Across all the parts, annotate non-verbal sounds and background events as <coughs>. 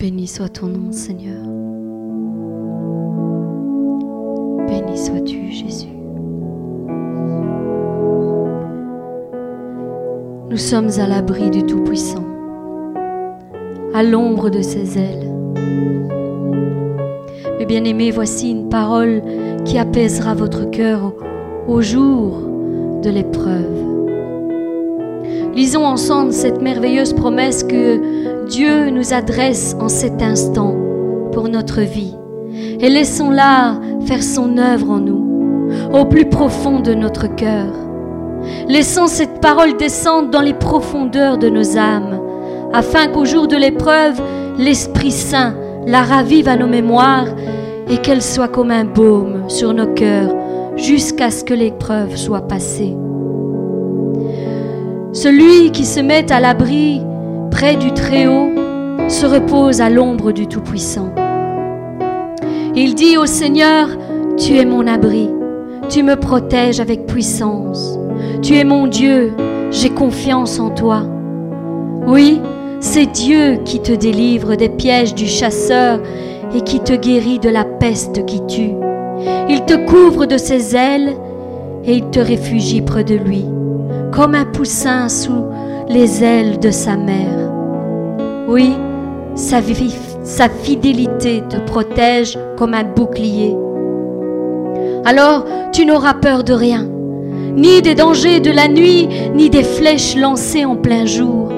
Béni soit ton nom, Seigneur. Béni sois-tu, Jésus. Nous sommes à l'abri du Tout-Puissant, à l'ombre de ses ailes. Mes bien-aimés, voici une parole qui apaisera votre cœur au jour de l'épreuve. Lisons ensemble cette merveilleuse promesse que Dieu nous adresse en cet instant pour notre vie. Et laissons-la faire son œuvre en nous, au plus profond de notre cœur. Laissons cette parole descendre dans les profondeurs de nos âmes, afin qu'au jour de l'épreuve, l'Esprit Saint la ravive à nos mémoires et qu'elle soit comme un baume sur nos cœurs jusqu'à ce que l'épreuve soit passée. Celui qui se met à l'abri près du Très-Haut se repose à l'ombre du Tout-Puissant. Il dit au Seigneur, Tu es mon abri, tu me protèges avec puissance, tu es mon Dieu, j'ai confiance en toi. Oui, c'est Dieu qui te délivre des pièges du chasseur et qui te guérit de la peste qui tue. Il te couvre de ses ailes et il te réfugie près de lui comme un poussin sous les ailes de sa mère. Oui, sa, fidélité te protège comme un bouclier. Alors tu n'auras peur de rien, ni des dangers de la nuit, ni des flèches lancées en plein jour,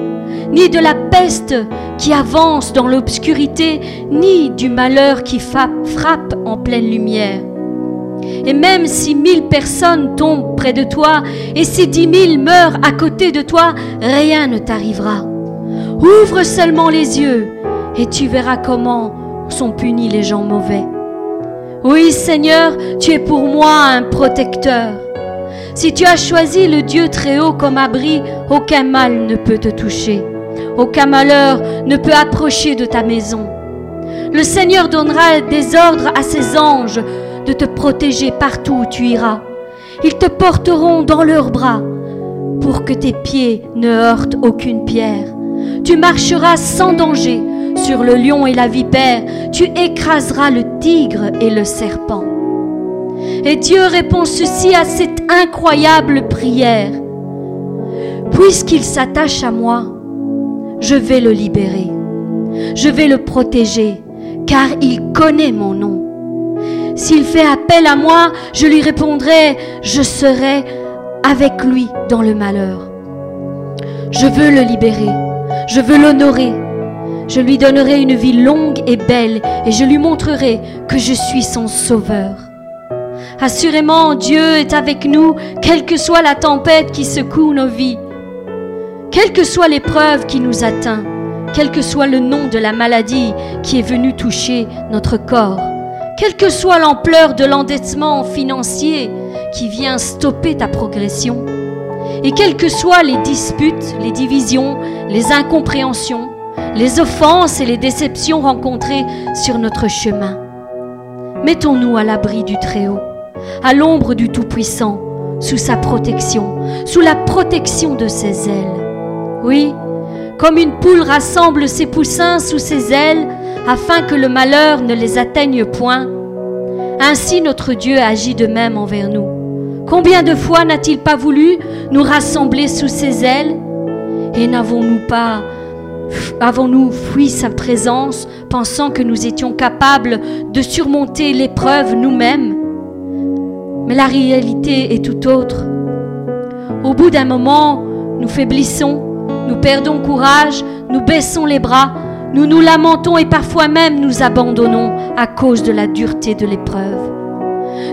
ni de la peste qui avance dans l'obscurité, ni du malheur qui frappe en pleine lumière. Et même si mille personnes tombent près de toi et si dix mille meurent à côté de toi, rien ne t'arrivera. Ouvre seulement les yeux et tu verras comment sont punis les gens mauvais. Oui Seigneur, tu es pour moi un protecteur. Si tu as choisi le Dieu très haut comme abri, aucun mal ne peut te toucher. Aucun malheur ne peut approcher de ta maison. Le Seigneur donnera des ordres à ses anges de te protéger partout où tu iras. Ils te porteront dans leurs bras pour que tes pieds ne heurtent aucune pierre. Tu marcheras sans danger sur le lion et la vipère, tu écraseras le tigre et le serpent. Et Dieu répond ceci à cette incroyable prière. Puisqu'il s'attache à moi, je vais le libérer. Je vais le protéger, car il connaît mon nom. S'il fait appel à moi, je lui répondrai, je serai avec lui dans le malheur. Je veux le libérer, je veux l'honorer. Je lui donnerai une vie longue et belle et je lui montrerai que je suis son sauveur. Assurément, Dieu est avec nous, quelle que soit la tempête qui secoue nos vies, quelle que soit l'épreuve qui nous atteint, quel que soit le nom de la maladie qui est venue toucher notre corps. Quelle que soit l'ampleur de l'endettement financier qui vient stopper ta progression, et quelles que soient les disputes, les divisions, les incompréhensions, les offenses et les déceptions rencontrées sur notre chemin, mettons-nous à l'abri du Très-Haut, à l'ombre du Tout-Puissant, sous sa protection, sous la protection de ses ailes. Oui, comme une poule rassemble ses poussins sous ses ailes, afin que le malheur ne les atteigne point. Ainsi notre Dieu agit de même envers nous. Combien de fois n'a-t-il pas voulu nous rassembler sous ses ailes Et n'avons-nous pas avons-nous fui sa présence pensant que nous étions capables de surmonter l'épreuve nous-mêmes Mais la réalité est tout autre. Au bout d'un moment, nous faiblissons, nous perdons courage, nous baissons les bras, nous nous lamentons et parfois même nous abandonnons à cause de la dureté de l'épreuve.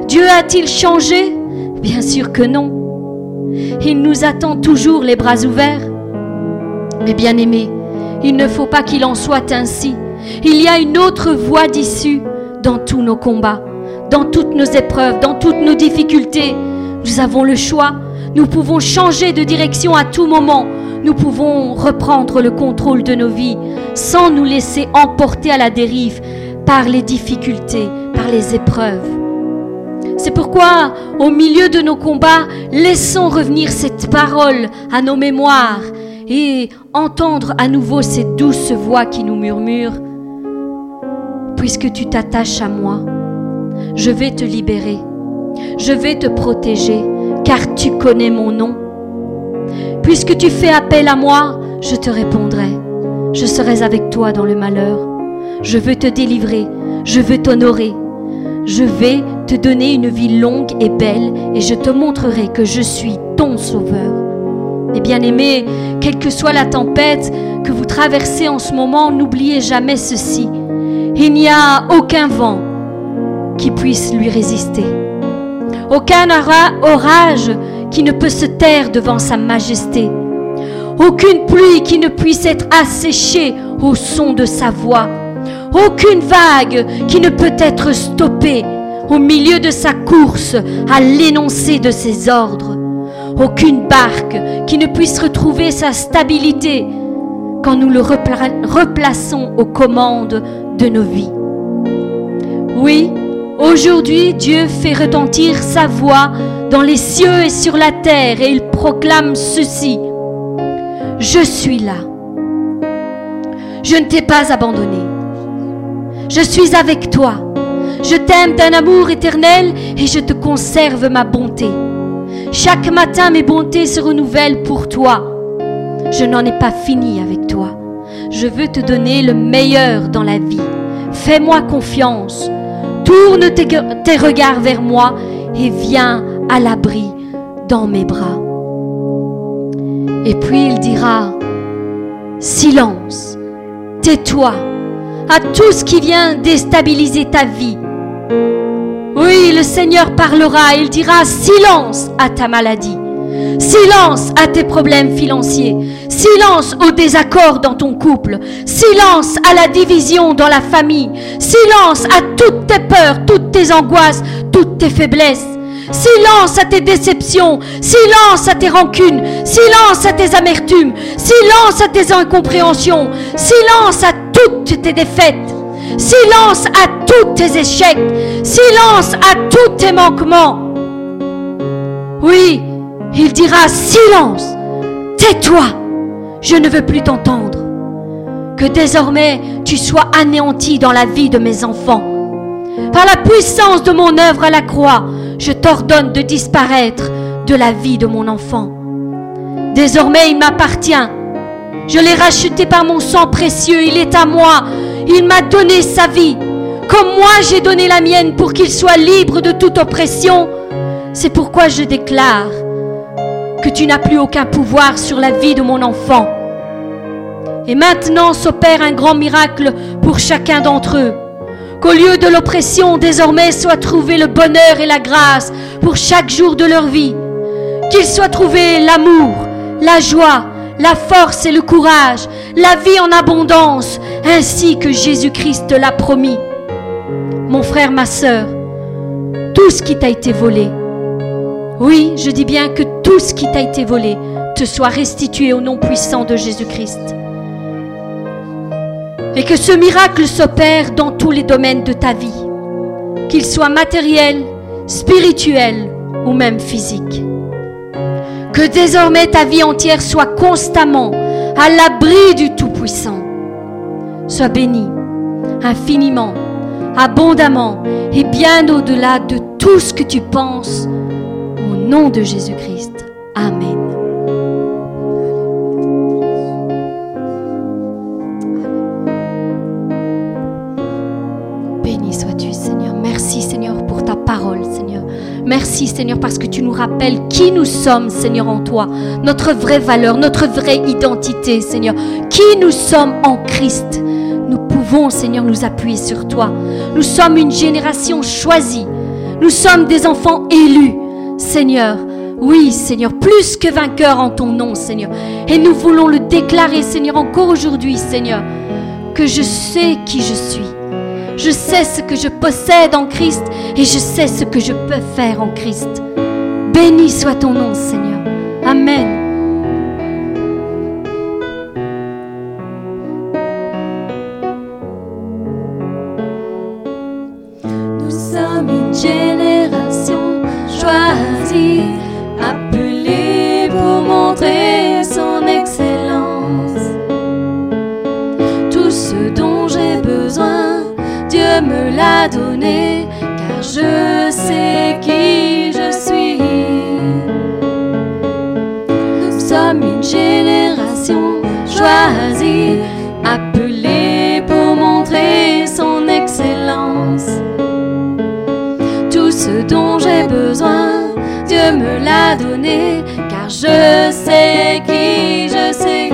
Dieu a-t-il changé? Bien sûr que non. Il nous attend toujours les bras ouverts. Mais bien aimés, il ne faut pas qu'il en soit ainsi. Il y a une autre voie d'issue dans tous nos combats, dans toutes nos épreuves, dans toutes nos difficultés. Nous avons le choix. Nous pouvons changer de direction à tout moment nous pouvons reprendre le contrôle de nos vies sans nous laisser emporter à la dérive par les difficultés, par les épreuves. C'est pourquoi, au milieu de nos combats, laissons revenir cette parole à nos mémoires et entendre à nouveau cette douce voix qui nous murmure puisque tu t'attaches à moi. Je vais te libérer. Je vais te protéger, car tu connais mon nom. Puisque tu fais appel à moi, je te répondrai. Je serai avec toi dans le malheur. Je veux te délivrer. Je veux t'honorer. Je vais donner une vie longue et belle et je te montrerai que je suis ton sauveur. Et bien aimé, quelle que soit la tempête que vous traversez en ce moment, n'oubliez jamais ceci. Il n'y a aucun vent qui puisse lui résister. Aucun orage qui ne peut se taire devant sa majesté. Aucune pluie qui ne puisse être asséchée au son de sa voix. Aucune vague qui ne peut être stoppée au milieu de sa course à l'énoncé de ses ordres. Aucune barque qui ne puisse retrouver sa stabilité quand nous le replaçons aux commandes de nos vies. Oui, aujourd'hui Dieu fait retentir sa voix dans les cieux et sur la terre et il proclame ceci. Je suis là. Je ne t'ai pas abandonné. Je suis avec toi. Je t'aime d'un amour éternel et je te conserve ma bonté. Chaque matin, mes bontés se renouvellent pour toi. Je n'en ai pas fini avec toi. Je veux te donner le meilleur dans la vie. Fais-moi confiance. Tourne tes, regards vers moi et viens à l'abri dans mes bras. Et puis il dira, silence, tais-toi à tout ce qui vient déstabiliser ta vie. Oui, le Seigneur parlera, il dira silence à ta maladie. Silence à tes problèmes financiers. Silence au désaccord dans ton couple. Silence à la division dans la famille. Silence à toutes tes peurs, toutes tes angoisses, toutes tes faiblesses. Silence à tes déceptions. Silence à tes rancunes. Silence à tes amertumes. Silence à tes incompréhensions. Silence à toutes tes défaites. Silence à tous tes échecs. Silence à tous tes manquements. Oui, il dira silence. Tais-toi. Je ne veux plus t'entendre. Que désormais tu sois anéanti dans la vie de mes enfants. Par la puissance de mon œuvre à la croix, je t'ordonne de disparaître de la vie de mon enfant. Désormais il m'appartient. Je l'ai racheté par mon sang précieux. Il est à moi. Il m'a donné sa vie, comme moi j'ai donné la mienne pour qu'il soit libre de toute oppression. C'est pourquoi je déclare que tu n'as plus aucun pouvoir sur la vie de mon enfant. Et maintenant s'opère un grand miracle pour chacun d'entre eux. Qu'au lieu de l'oppression, désormais soit trouvé le bonheur et la grâce pour chaque jour de leur vie. Qu'il soit trouvé l'amour, la joie, la force et le courage, la vie en abondance, ainsi que Jésus-Christ l'a promis. Mon frère, ma sœur, tout ce qui t'a été volé, oui, je dis bien que tout ce qui t'a été volé te soit restitué au nom puissant de Jésus-Christ. Et que ce miracle s'opère dans tous les domaines de ta vie, qu'il soit matériel, spirituel ou même physique. Que désormais ta vie entière soit constamment à l'abri du Tout-Puissant. Sois béni infiniment, abondamment et bien au-delà de tout ce que tu penses. Au nom de Jésus-Christ. Amen. Merci Seigneur parce que tu nous rappelles qui nous sommes Seigneur en toi, notre vraie valeur, notre vraie identité Seigneur, qui nous sommes en Christ. Nous pouvons Seigneur nous appuyer sur toi. Nous sommes une génération choisie. Nous sommes des enfants élus Seigneur. Oui Seigneur, plus que vainqueurs en ton nom Seigneur. Et nous voulons le déclarer Seigneur encore aujourd'hui Seigneur, que je sais qui je suis je sais ce que je possède en Christ et je sais ce que je peux faire en Christ. Béni soit ton nom, Seigneur. Amen. me la donner, car je sais qui je suis.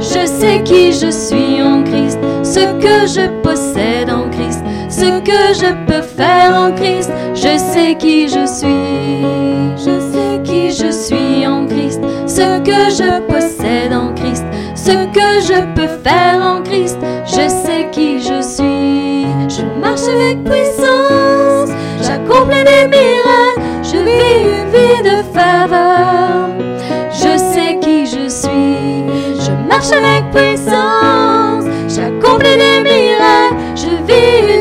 Je sais qui je suis en Christ, ce que je possède en Christ, ce que je peux faire en Christ. Je sais qui je suis, je sais qui je suis en Christ, ce que je possède en Christ, ce que je peux faire en Christ. Je sais qui je suis. Je marche avec puissance, j'accomplis des miracles une vie, une vie de faveur. Je sais qui je suis, je marche avec puissance, j'accomplis des miracles, je vis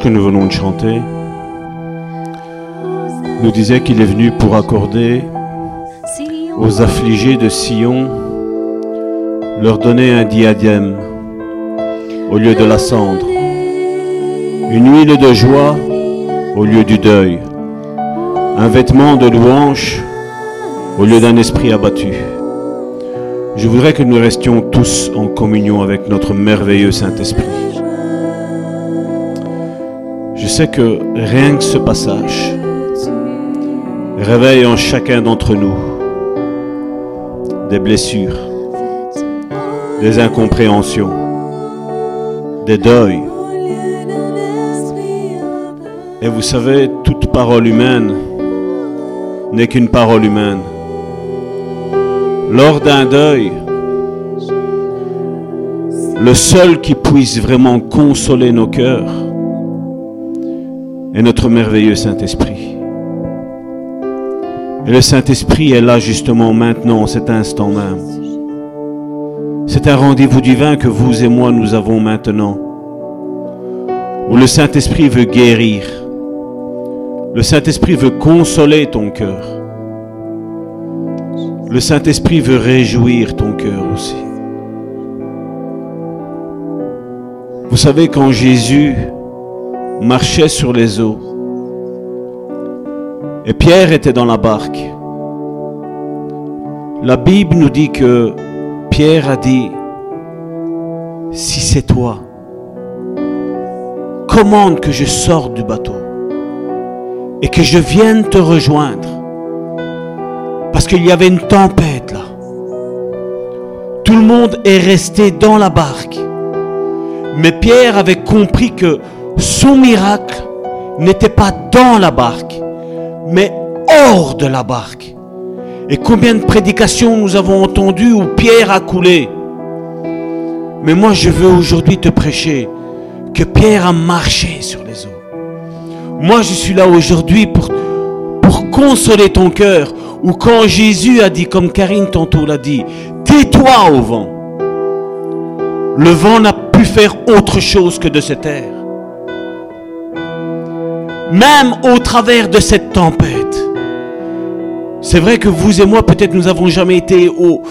que nous venons de chanter nous disait qu'il est venu pour accorder aux affligés de Sion leur donner un diadème au lieu de la cendre, une huile de joie au lieu du deuil, un vêtement de louange au lieu d'un esprit abattu. Je voudrais que nous restions tous en communion avec notre merveilleux Saint-Esprit. Sais que rien que ce passage réveille en chacun d'entre nous des blessures, des incompréhensions, des deuils. Et vous savez, toute parole humaine n'est qu'une parole humaine. Lors d'un deuil, le seul qui puisse vraiment consoler nos cœurs, notre merveilleux Saint-Esprit. Et le Saint-Esprit est là justement maintenant, en cet instant même. C'est un rendez-vous divin que vous et moi nous avons maintenant, où le Saint-Esprit veut guérir. Le Saint-Esprit veut consoler ton cœur. Le Saint-Esprit veut réjouir ton cœur aussi. Vous savez, quand Jésus marchait sur les eaux. Et Pierre était dans la barque. La Bible nous dit que Pierre a dit, si c'est toi, commande que je sorte du bateau et que je vienne te rejoindre. Parce qu'il y avait une tempête là. Tout le monde est resté dans la barque. Mais Pierre avait compris que son miracle n'était pas dans la barque, mais hors de la barque. Et combien de prédications nous avons entendues où Pierre a coulé. Mais moi, je veux aujourd'hui te prêcher que Pierre a marché sur les eaux. Moi, je suis là aujourd'hui pour, consoler ton cœur. Ou quand Jésus a dit, comme Karine tantôt l'a dit, tais-toi au vent. Le vent n'a pu faire autre chose que de se taire même au travers de cette tempête. C'est vrai que vous et moi, peut-être nous n'avons jamais été au,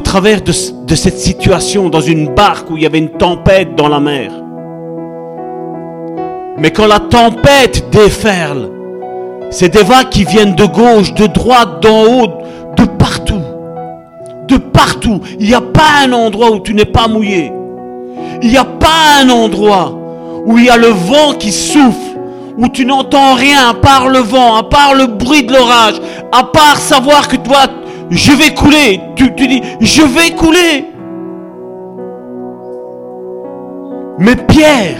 travers de cette situation, dans une barque où il y avait une tempête dans la mer. Mais quand la tempête déferle, c'est des vagues qui viennent de gauche, de droite, d'en haut, de partout. De partout. Il n'y a pas un endroit où tu n'es pas mouillé. Il n'y a pas un endroit où il y a le vent qui souffle où tu n'entends rien à part le vent, à part le bruit de l'orage, à part savoir que toi, je vais couler. Tu, dis, je vais couler. Mais Pierre,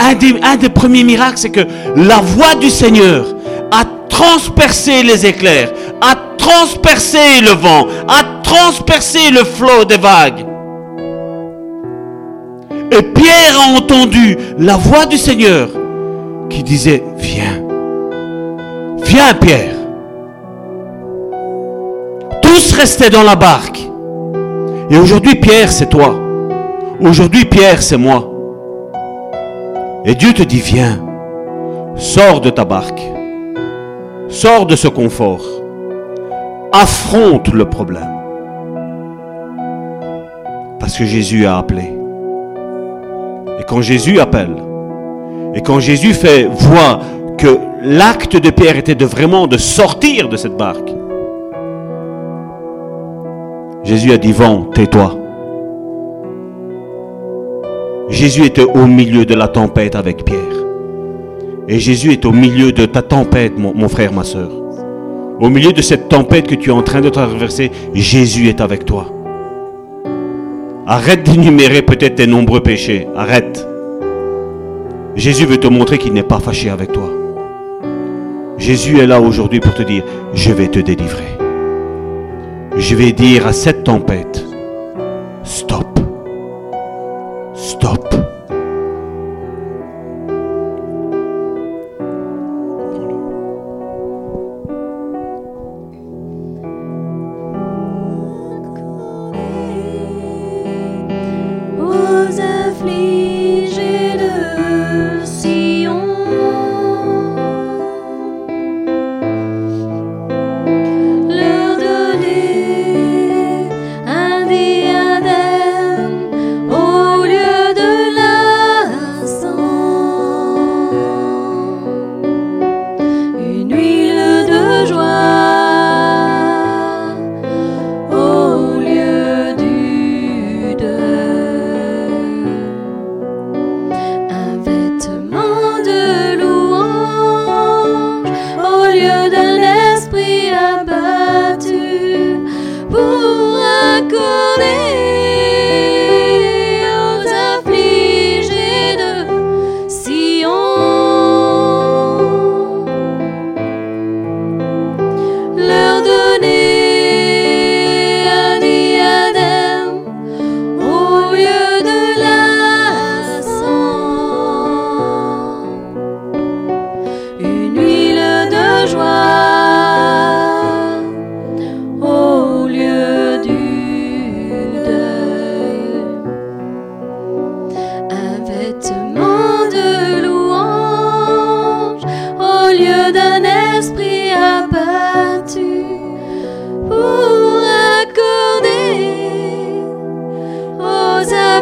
un des, un des premiers miracles, c'est que la voix du Seigneur a transpercé les éclairs, a transpercé le vent, a transpercé le flot des vagues. Et Pierre a entendu la voix du Seigneur qui disait, viens, viens Pierre. Tous restaient dans la barque. Et aujourd'hui, Pierre, c'est toi. Aujourd'hui, Pierre, c'est moi. Et Dieu te dit, viens, sors de ta barque. Sors de ce confort. Affronte le problème. Parce que Jésus a appelé. Et quand Jésus appelle, et quand Jésus fait voir que l'acte de Pierre était de vraiment de sortir de cette barque, Jésus a dit vent, tais-toi. Jésus était au milieu de la tempête avec Pierre. Et Jésus est au milieu de ta tempête, mon frère, ma soeur. Au milieu de cette tempête que tu es en train de traverser, Jésus est avec toi. Arrête d'énumérer peut-être tes nombreux péchés. Arrête. Jésus veut te montrer qu'il n'est pas fâché avec toi. Jésus est là aujourd'hui pour te dire, je vais te délivrer. Je vais dire à cette tempête, stop, stop.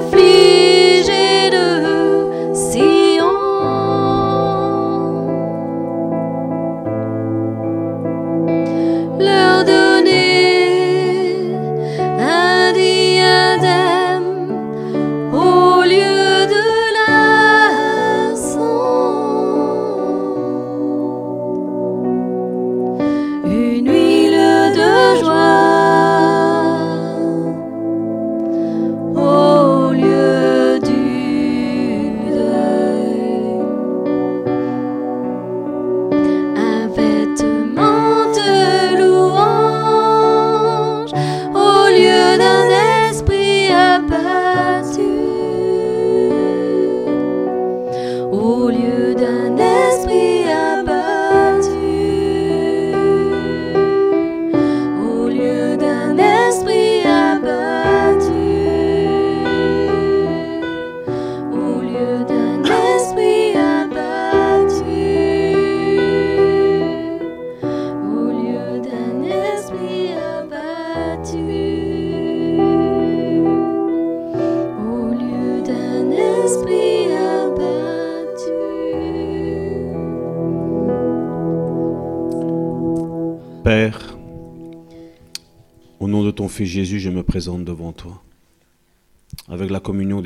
Affligés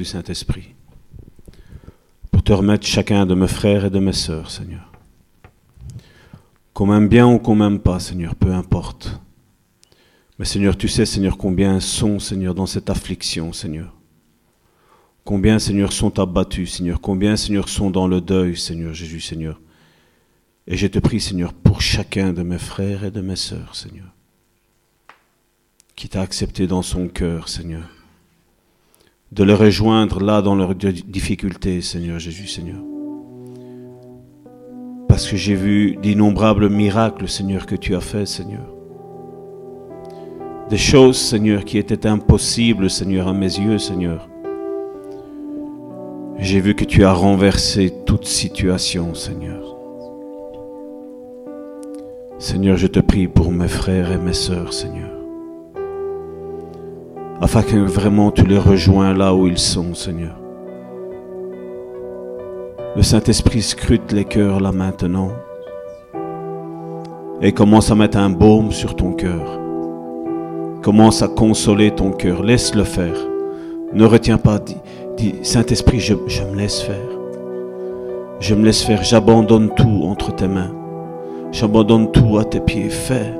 Saint-Esprit, pour te remettre chacun de mes frères et de mes sœurs, Seigneur. Qu'on m'aime bien ou qu'on m'aime pas, Seigneur, peu importe. Mais Seigneur, tu sais, Seigneur, combien sont, Seigneur, dans cette affliction, Seigneur. Combien, Seigneur, sont abattus, Seigneur. Combien, Seigneur, sont dans le deuil, Seigneur Jésus, Seigneur. Et je te prie, Seigneur, pour chacun de mes frères et de mes sœurs, Seigneur, qui t'a accepté dans son cœur, Seigneur, de le rejoindre là dans leurs di- difficultés, Seigneur Jésus, Seigneur. Parce que j'ai vu d'innombrables miracles, Seigneur, que tu as fait, Seigneur. Des choses, Seigneur, qui étaient impossibles, Seigneur, à mes yeux, Seigneur. J'ai vu que tu as renversé toute situation, Seigneur. Seigneur, je te prie pour mes frères et mes sœurs, Seigneur. Afin que vraiment tu les rejoins là où ils sont, Seigneur. Le Saint-Esprit scrute les cœurs là maintenant. Et commence à mettre un baume sur ton cœur. Commence à consoler ton cœur. Laisse-le faire. Ne retiens pas. Dis, Saint-Esprit, je me laisse faire. Je me laisse faire. J'abandonne tout entre tes mains. J'abandonne tout à tes pieds. Fais.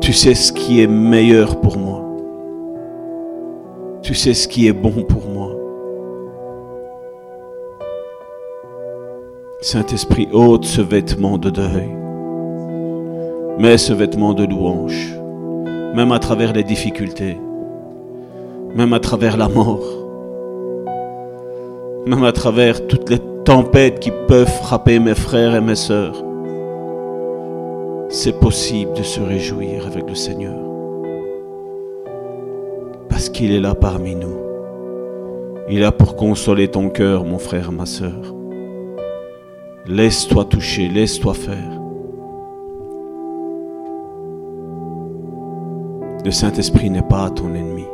Tu sais ce qui est meilleur pour moi. Tu sais ce qui est bon pour moi. Saint-Esprit, ôte ce vêtement de deuil. Mets ce vêtement de louange. Même à travers les difficultés. Même à travers la mort. Même à travers toutes les tempêtes qui peuvent frapper mes frères et mes sœurs. C'est possible de se réjouir avec le Seigneur. Parce qu'il est là parmi nous. Il là pour consoler ton cœur, mon frère, ma sœur. Laisse-toi toucher, laisse-toi faire. Le Saint-Esprit n'est pas ton ennemi.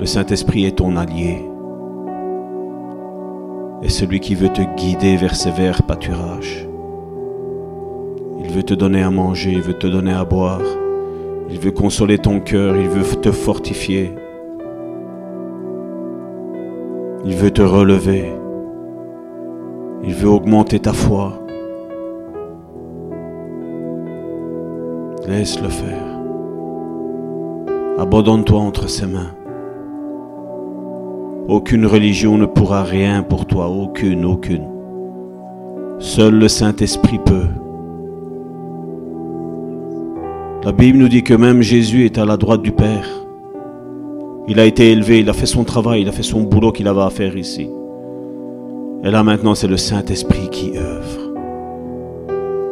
Le Saint-Esprit est ton allié. Et celui qui veut te guider vers ses verts pâturages. Il veut te donner à manger, il veut te donner à boire. Il veut consoler ton cœur, il veut te fortifier. Il veut te relever. Il veut augmenter ta foi. Laisse-le faire. Abandonne-toi entre ses mains. Aucune religion ne pourra rien pour toi, aucune, aucune. Seul le Saint-Esprit peut. La Bible nous dit que même Jésus est à la droite du Père. Il a été élevé, il a fait son travail, il a fait son boulot qu'il avait à faire ici. Et là maintenant, c'est le Saint-Esprit qui œuvre.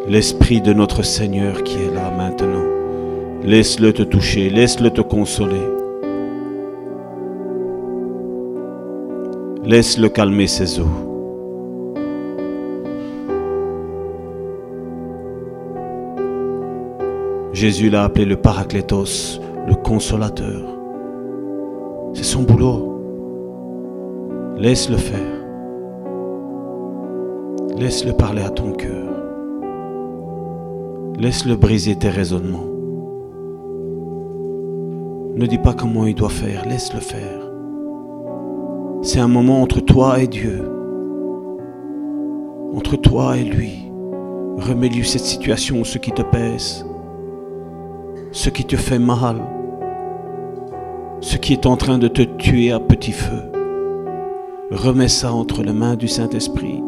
L'Esprit de notre Seigneur qui est là maintenant. Laisse-le te toucher, laisse-le te consoler. Laisse-le calmer ses eaux. Jésus l'a appelé le Paraclétos, le consolateur. C'est son boulot. Laisse-le faire. Laisse-le parler à ton cœur. Laisse-le briser tes raisonnements. Ne dis pas comment il doit faire, laisse-le faire. C'est un moment entre toi et Dieu. Entre toi et lui. Remets-lui cette situation, ce qui te pèse, ce qui te fait mal, ce qui est en train de te tuer à petit feu. Remets ça entre les mains du Saint-Esprit.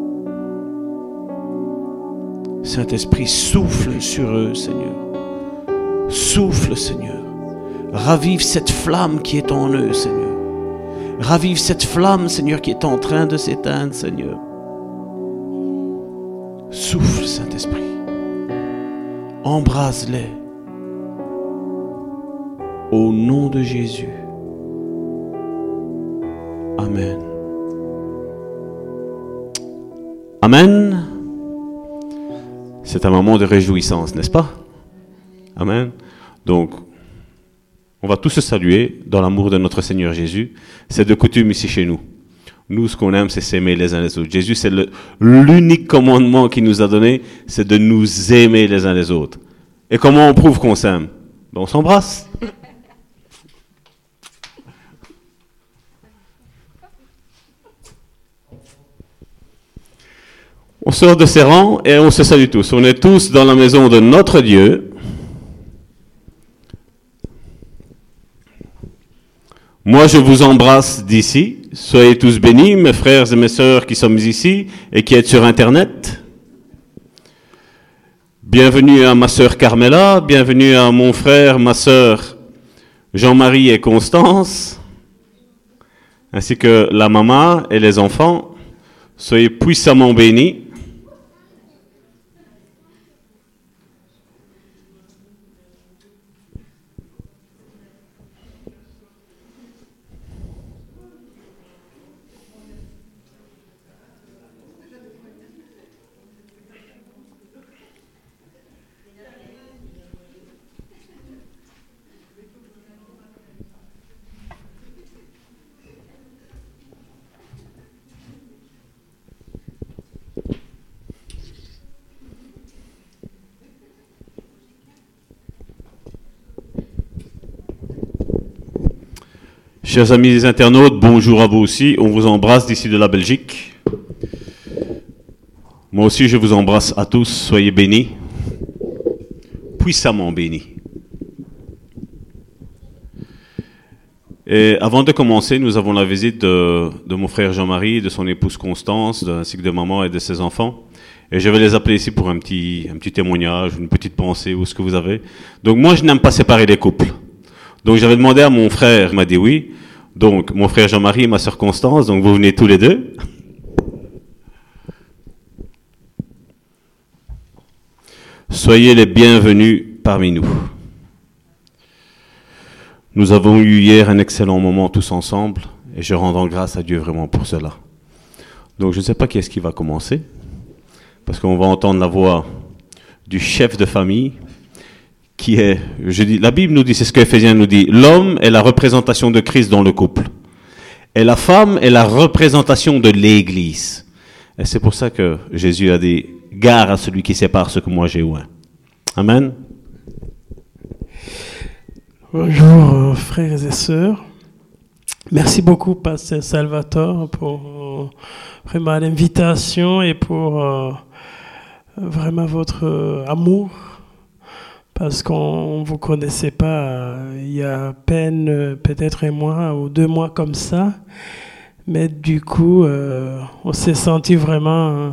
Saint-Esprit, souffle sur eux, Seigneur. Souffle, Seigneur. Ravive cette flamme qui est en eux, Seigneur. Ravive cette flamme, Seigneur, qui est en train de s'éteindre, Seigneur. Souffle, Saint-Esprit. Embrase-les. Au nom de Jésus. Amen. Amen. C'est un moment de réjouissance, n'est-ce pas? Amen. Donc, on va tous se saluer dans l'amour de notre Seigneur Jésus. C'est de coutume ici chez nous. Nous, ce qu'on aime, c'est s'aimer les uns les autres. Jésus, c'est l'unique commandement qu'il nous a donné, c'est de nous aimer les uns les autres. Et comment on prouve qu'on s'aime? Ben, On s'embrasse. On sort de ses rangs et on se salue tous. On est tous dans la maison de notre Dieu. Moi, je vous embrasse d'ici. Soyez tous bénis, mes frères et mes sœurs qui sommes ici et qui êtes sur Internet. Bienvenue à ma sœur Carmela, bienvenue à mon frère, ma sœur Jean-Marie et Constance, ainsi que la maman et les enfants. Soyez puissamment bénis. Chers amis internautes, bonjour à vous aussi. On vous embrasse d'ici de la Belgique. Moi aussi, je vous embrasse à tous. Soyez bénis, puissamment bénis. Et avant de commencer, nous avons la visite de, mon frère Jean-Marie, de son épouse Constance, ainsi que de maman et de ses enfants. Et je vais les appeler ici pour un petit, un petit témoignage, une petite pensée ou ce que vous avez. Donc moi, je n'aime pas séparer les couples. Donc j'avais demandé à mon frère, il m'a dit oui. Donc, mon frère Jean-Marie et ma soeur Constance, donc vous venez tous les deux. Soyez les bienvenus parmi nous. Nous avons eu hier un excellent moment tous ensemble et je rends grâce à Dieu vraiment pour cela. Donc je ne sais pas qui est-ce qui va commencer parce qu'on va entendre la voix du chef de famille qui est, je dis, la Bible nous dit, c'est ce que Ephésiens nous dit, l'homme est la représentation de Christ dans le couple. Et la femme est la représentation de l'Église. Et c'est pour ça que Jésus a dit, gare à celui qui sépare ce que moi j'ai oint. Amen. Bonjour euh, frères et sœurs. Merci beaucoup Pasteur Salvatore pour euh, vraiment l'invitation et pour euh, vraiment votre amour parce qu'on vous connaissait pas euh, il y a à peine euh, peut-être un mois ou deux mois comme ça. Mais du coup, euh, on s'est senti vraiment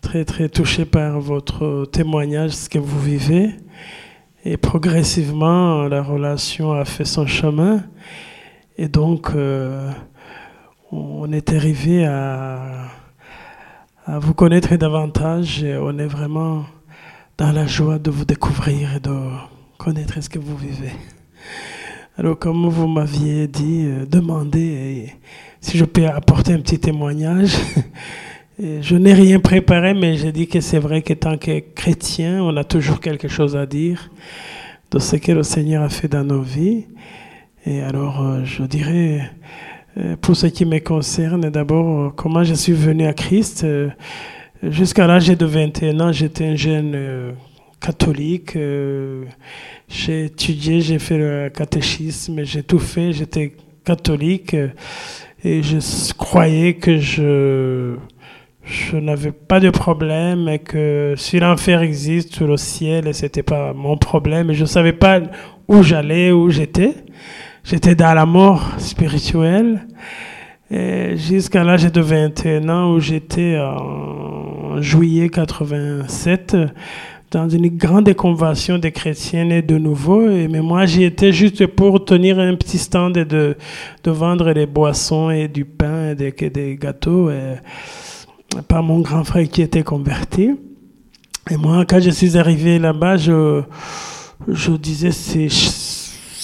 très très touché par votre témoignage, ce que vous vivez. Et progressivement, la relation a fait son chemin. Et donc, on est arrivé à, à vous connaître davantage. Et on est vraiment dans la joie de vous découvrir et de connaître ce que vous vivez. Alors, comme vous m'aviez dit, euh, demandez si je peux apporter un petit témoignage. <laughs> je n'ai rien préparé, mais j'ai dit que c'est vrai que tant que chrétien, on a toujours quelque chose à dire de ce que le Seigneur a fait dans nos vies. Et alors, euh, je dirais, euh, pour ce qui me concerne, d'abord, euh, comment je suis venu à Christ. Jusqu'à l'âge de 21 ans, j'étais un jeune euh, catholique. euh, j'ai étudié, j'ai fait le catéchisme, j'ai tout fait. J'étais catholique euh, et je croyais que je, je n'avais pas de problème et que si l'enfer existe le ciel, c'était pas mon problème. Je savais pas où j'allais, où j'étais. J'étais dans la mort spirituelle. Jusqu'à l'âge de 21 ans où j'étais en juillet 87 dans une grande convention des chrétiennes et de nouveau. Mais moi, j'y étais juste pour tenir un petit stand et de, de vendre des boissons et du pain et des, des gâteaux par mon grand frère qui était converti. Et moi, quand je suis arrivé là-bas, je, je disais, c'est,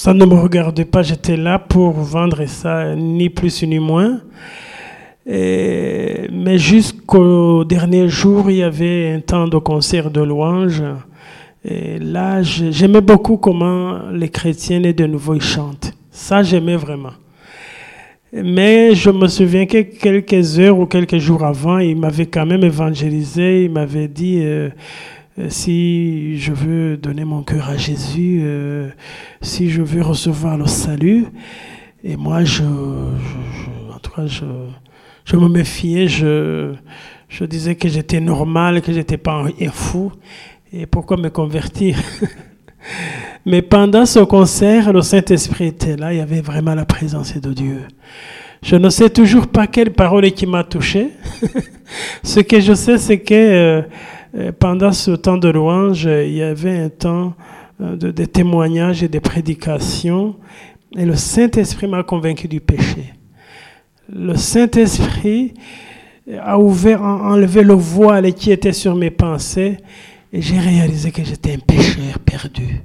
ça ne me regardait pas, j'étais là pour vendre ça, ni plus ni moins. Mais jusqu'au dernier jour, il y avait un temps de concert de louange. Et là, j'aimais beaucoup comment les chrétiens de nouveau ils chantent. Ça, j'aimais vraiment. Mais je me souviens que quelques heures ou quelques jours avant, il m'avait quand même évangélisé. Il m'avait dit euh, si je veux donner mon cœur à Jésus, euh, si je veux recevoir le salut. Et moi, je, en tout cas, je, je me méfiais. Je, je disais que j'étais normal, que j'étais pas un un fou. Et pourquoi me convertir? <laughs> Mais pendant ce concert, le Saint-Esprit était là. Il y avait vraiment la présence de Dieu. Je ne sais toujours pas quelle parole qui m'a touché. <laughs> ce que je sais, c'est que euh, euh, pendant ce temps de louange, il y avait un temps euh, de, témoignages et de prédications. Et le Saint-Esprit m'a convaincu du péché. Le Saint-Esprit a ouvert, a enlevé le voile qui était sur mes pensées. Et j'ai réalisé que j'étais un pécheur perdu.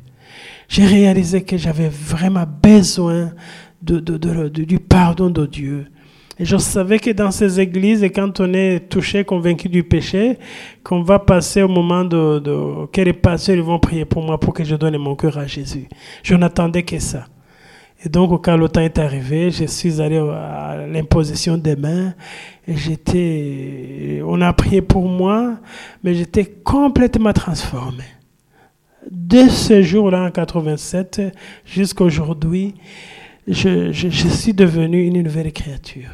J'ai réalisé que j'avais vraiment besoin du pardon de Dieu. Et je savais que dans ces églises, quand on est touché, convaincu du péché, qu'on va passer au moment de, de que les pasteurs vont prier pour moi pour que je donne mon cœur à Jésus. Je n'attendais que ça. Et donc, quand le temps est arrivé, je suis allé à l'imposition des mains et j'étais, on a prié pour moi, mais j'étais complètement transformé. De ce jour-là, en 87, jusqu'à aujourd'hui, je, je, je suis devenu une nouvelle créature.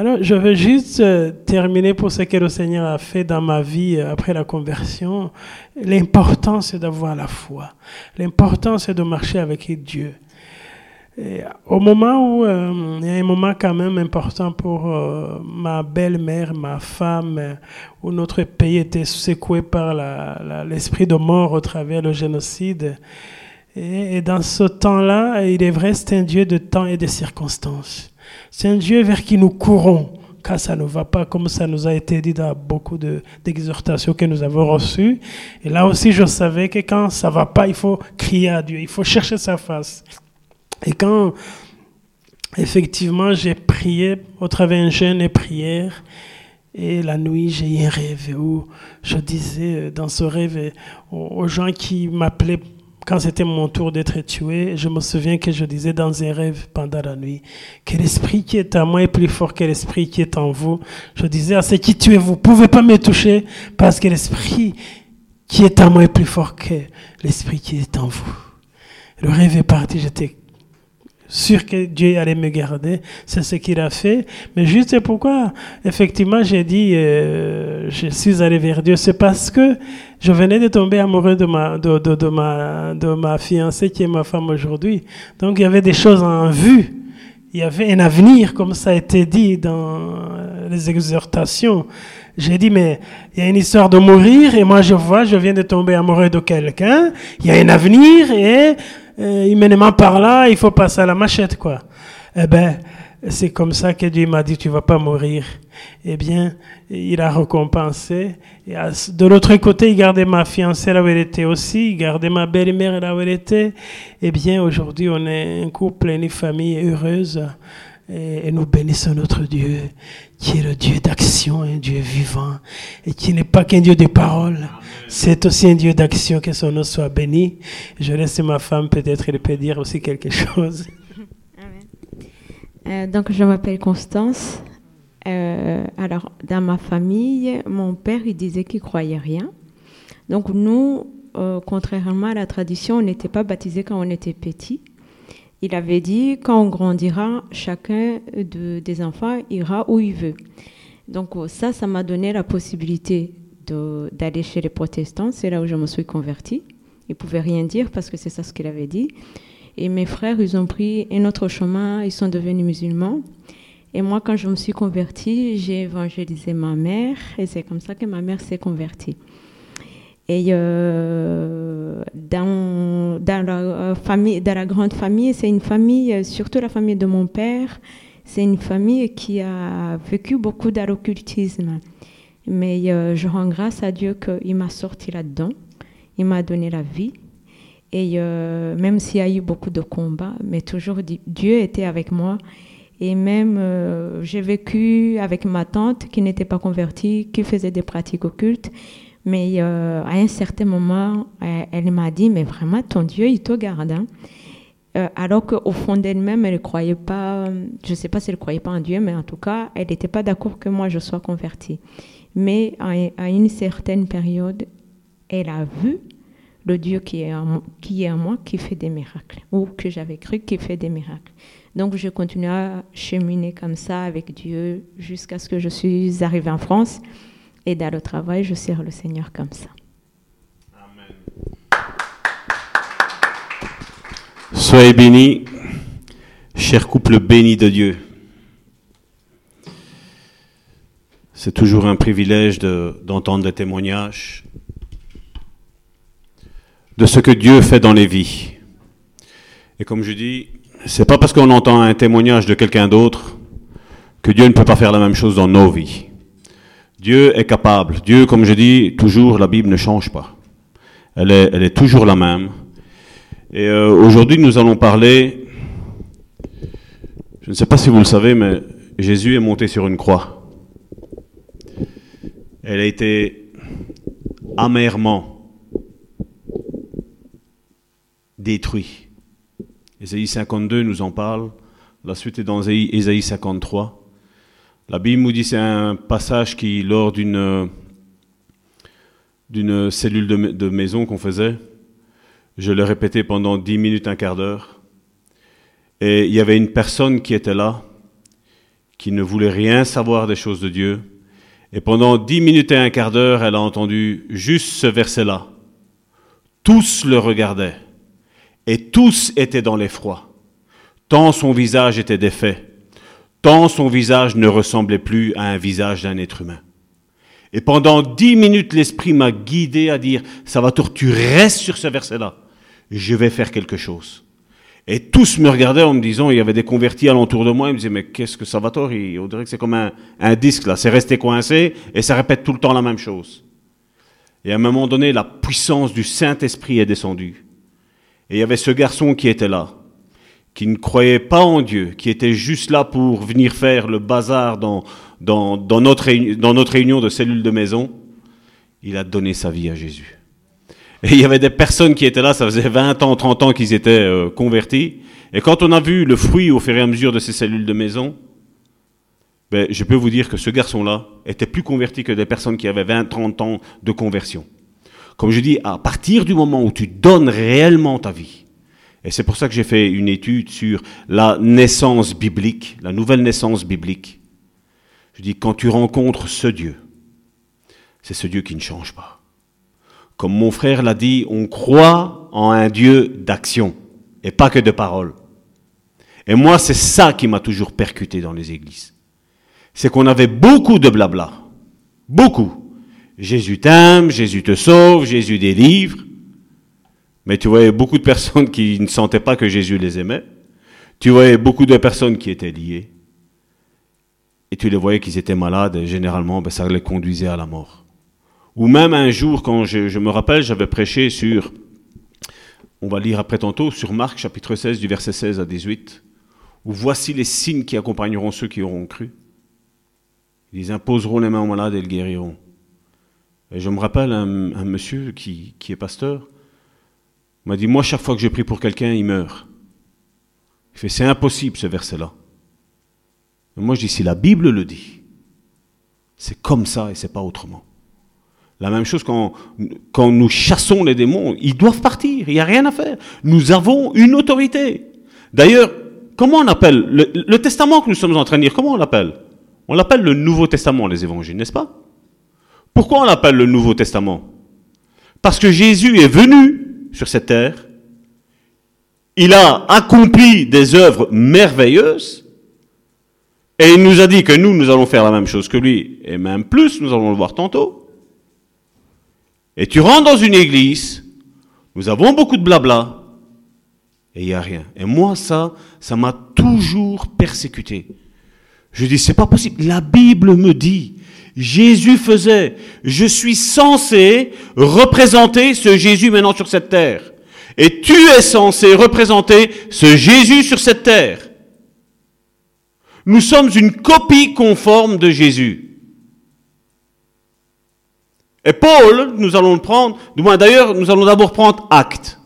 Alors, je veux juste euh, terminer pour ce que le Seigneur a fait dans ma vie euh, après la conversion. L'important, c'est d'avoir la foi. L'important, c'est de marcher avec Dieu. Au moment où, euh, il y a un moment quand même important pour ma belle-mère, ma femme, où notre pays était secoué par l'esprit de mort au travers du génocide. Et dans ce temps-là, il est vrai, c'est un Dieu de temps et de circonstances. C'est un Dieu vers qui nous courons quand ça ne va pas, comme ça nous a été dit dans beaucoup de- d'exhortations que nous avons reçues. Et là aussi, je savais que quand ça va pas, il faut crier à Dieu, il faut chercher sa face. Et quand effectivement j'ai prié au travers d'un jeûne et prière, et la nuit j'ai eu un rêve où je disais euh, dans ce rêve euh, aux gens qui m'appelaient quand c'était mon tour d'être tué, je me souviens que je disais dans un rêve pendant la nuit que l'esprit qui est en moi est plus fort que l'esprit qui est en vous. Je disais à ceux qui tuent, vous ne pouvez pas me toucher parce que l'esprit qui est en moi est plus fort que l'esprit qui est en vous. Le rêve est parti, j'étais sûr que Dieu allait me garder. C'est ce qu'il a fait. Mais juste pourquoi, effectivement, j'ai dit, euh, je suis allé vers Dieu. C'est parce que je venais de tomber amoureux de ma, de, de, de ma, de ma fiancée qui est ma femme aujourd'hui. Donc, il y avait des choses en vue. Il y avait un avenir, comme ça a été dit dans les exhortations. J'ai dit, mais il y a une histoire de mourir et moi je vois, je viens de tomber amoureux de quelqu'un. Il y a un avenir et euh, humainement par là, il faut passer à la machette, quoi. Eh ben, c'est comme ça que Dieu m'a dit, tu vas pas mourir. Eh bien, il a récompensé. Et de l'autre côté, il gardait ma fiancée là où elle était aussi, il gardait ma belle-mère là où elle était. Eh bien, aujourd'hui, on est un couple, une famille heureuse. Et, nous bénissons notre Dieu, qui est le Dieu d'action, un Dieu vivant, et qui n'est pas qu'un Dieu de parole. C'est aussi un Dieu d'action, que son nom soit béni. Je laisse ma femme, peut-être, elle peut dire aussi quelque chose. Euh, donc, je m'appelle Constance. Euh, alors, dans ma famille, mon père, il disait qu'il croyait rien. Donc, nous, euh, contrairement à la tradition, on n'était pas baptisés quand on était petit. Il avait dit, quand on grandira, chacun de, des enfants ira où il veut. Donc ça, ça m'a donné la possibilité d'aller chez les protestants. C'est là où je me suis convertie. Il pouvait rien dire parce que c'est ça ce qu'il avait dit. Et mes frères, ils ont pris un autre chemin, ils sont devenus musulmans. Et moi, quand je me suis convertie, j'ai évangélisé ma mère et c'est comme ça que ma mère s'est convertie. Et euh, dans, la euh, grande famille, c'est une famille, euh, surtout la famille de mon père, c'est une famille qui a vécu beaucoup d'occultisme. Mais je rends grâce à Dieu qu'il m'a sorti là-dedans. Il m'a donné la vie. Et même s'il y a eu beaucoup de combats, mais toujours Dieu était avec moi. Et même j'ai vécu avec ma tante qui n'était pas convertie, qui faisait des pratiques occultes. Mais euh, à un certain moment, elle, m'a dit, mais vraiment, ton Dieu, il te garde. Hein. Euh, alors qu'au fond d'elle-même, elle ne croyait pas, je ne sais pas si elle ne croyait pas en Dieu, mais en tout cas, elle n'était pas d'accord que moi, je sois convertie. Mais à, une certaine période, elle a vu le Dieu qui est, en, qui est moi, qui fait des miracles, ou que j'avais cru qui fait des miracles. Donc, je continue à cheminer comme ça avec Dieu jusqu'à ce que je suis arrivée en France. Et dans le travail, je sers le Seigneur comme ça. Amen. Soyez bénis, cher couple béni de Dieu. C'est toujours un privilège d'entendre des témoignages de ce que Dieu fait dans les vies. Et comme je dis, c'est pas parce qu'on entend un témoignage de quelqu'un d'autre que Dieu ne peut pas faire la même chose dans nos vies. Dieu est capable. Dieu, comme je dis, toujours, la Bible ne change pas. Elle est, toujours la même. Et euh, aujourd'hui, nous allons parler, je ne sais pas si vous le savez, mais Jésus est monté sur une croix. Elle a été amèrement détruite. Ésaïe 52 nous en parle. La suite est dans Ésaïe 53. La Bible nous dit c'est un passage qui, lors d'une d'une cellule de, maison qu'on faisait, je le répétais pendant dix minutes, un quart d'heure, et il y avait une personne qui était là, qui ne voulait rien savoir des choses de Dieu, et pendant dix minutes et un quart d'heure, elle a entendu juste ce verset-là. Tous le regardaient, et tous étaient dans l'effroi, tant son visage était défait tant son visage ne ressemblait plus à un visage d'un être humain. Et pendant dix minutes, l'Esprit m'a guidé à dire, ça va tu restes sur ce verset-là, je vais faire quelque chose. Et tous me regardaient en me disant, il y avait des convertis alentour de moi, ils me disaient, mais qu'est-ce que va On dirait que c'est comme un, un disque là, c'est resté coincé et ça répète tout le temps la même chose. Et à un moment donné, la puissance du Saint-Esprit est descendue. Et il y avait ce garçon qui était là qui ne croyait pas en Dieu, qui était juste là pour venir faire le bazar dans, notre, dans réunion de cellules de maison, il a donné sa vie à Jésus. Et il y avait des personnes qui étaient là, ça faisait 20 ans, 30 ans qu'ils étaient euh, convertis. Et quand on a vu le fruit au fur et à mesure de ces cellules de maison, ben, je peux vous dire que ce garçon-là était plus converti que des personnes qui avaient 20, 30 ans de conversion. Comme je dis, à partir du moment où tu donnes réellement ta vie, et c'est pour ça que j'ai fait une étude sur la naissance biblique, la nouvelle naissance biblique. Je dis, quand tu rencontres ce Dieu, c'est ce Dieu qui ne change pas. Comme mon frère l'a dit, on croit en un Dieu d'action et pas que de parole. Et moi, c'est ça qui m'a toujours percuté dans les églises. C'est qu'on avait beaucoup de blabla. Beaucoup. Jésus t'aime, Jésus te sauve, Jésus délivre. Mais tu voyais beaucoup de personnes qui ne sentaient pas que Jésus les aimait. Tu voyais beaucoup de personnes qui étaient liées. Et tu les voyais qu'ils étaient malades, et généralement, ben, ça les conduisait à la mort. Ou même un jour, quand je, me rappelle, j'avais prêché sur, on va lire après tantôt, sur Marc chapitre 16, du verset 16 à 18, Ou voici les signes qui accompagneront ceux qui auront cru. Ils imposeront les mains aux malades et le guériront. Et je me rappelle un, monsieur qui, qui, est pasteur m'a dit Moi, chaque fois que je prie pour quelqu'un, il meurt. Il fait C'est impossible ce verset-là. Moi, je dis Si la Bible le dit, c'est comme ça et c'est pas autrement. La même chose quand, quand nous chassons les démons, ils doivent partir, il n'y a rien à faire. Nous avons une autorité. D'ailleurs, comment on appelle le, le, testament que nous sommes en train de lire, comment on l'appelle? On l'appelle le Nouveau Testament, les évangiles, n'est-ce pas? Pourquoi on l'appelle le Nouveau Testament? Parce que Jésus est venu sur cette terre, il a accompli des œuvres merveilleuses, et il nous a dit que nous, nous allons faire la même chose que lui, et même plus, nous allons le voir tantôt. Et tu rentres dans une église, nous avons beaucoup de blabla, et il n'y a rien. Et moi, ça, ça m'a toujours persécuté. Je dis, c'est pas possible. La Bible me dit, Jésus faisait, je suis censé représenter ce Jésus maintenant sur cette terre. Et tu es censé représenter ce Jésus sur cette terre. Nous sommes une copie conforme de Jésus. Et Paul, nous allons le prendre, du moins d'ailleurs, nous allons d'abord prendre acte.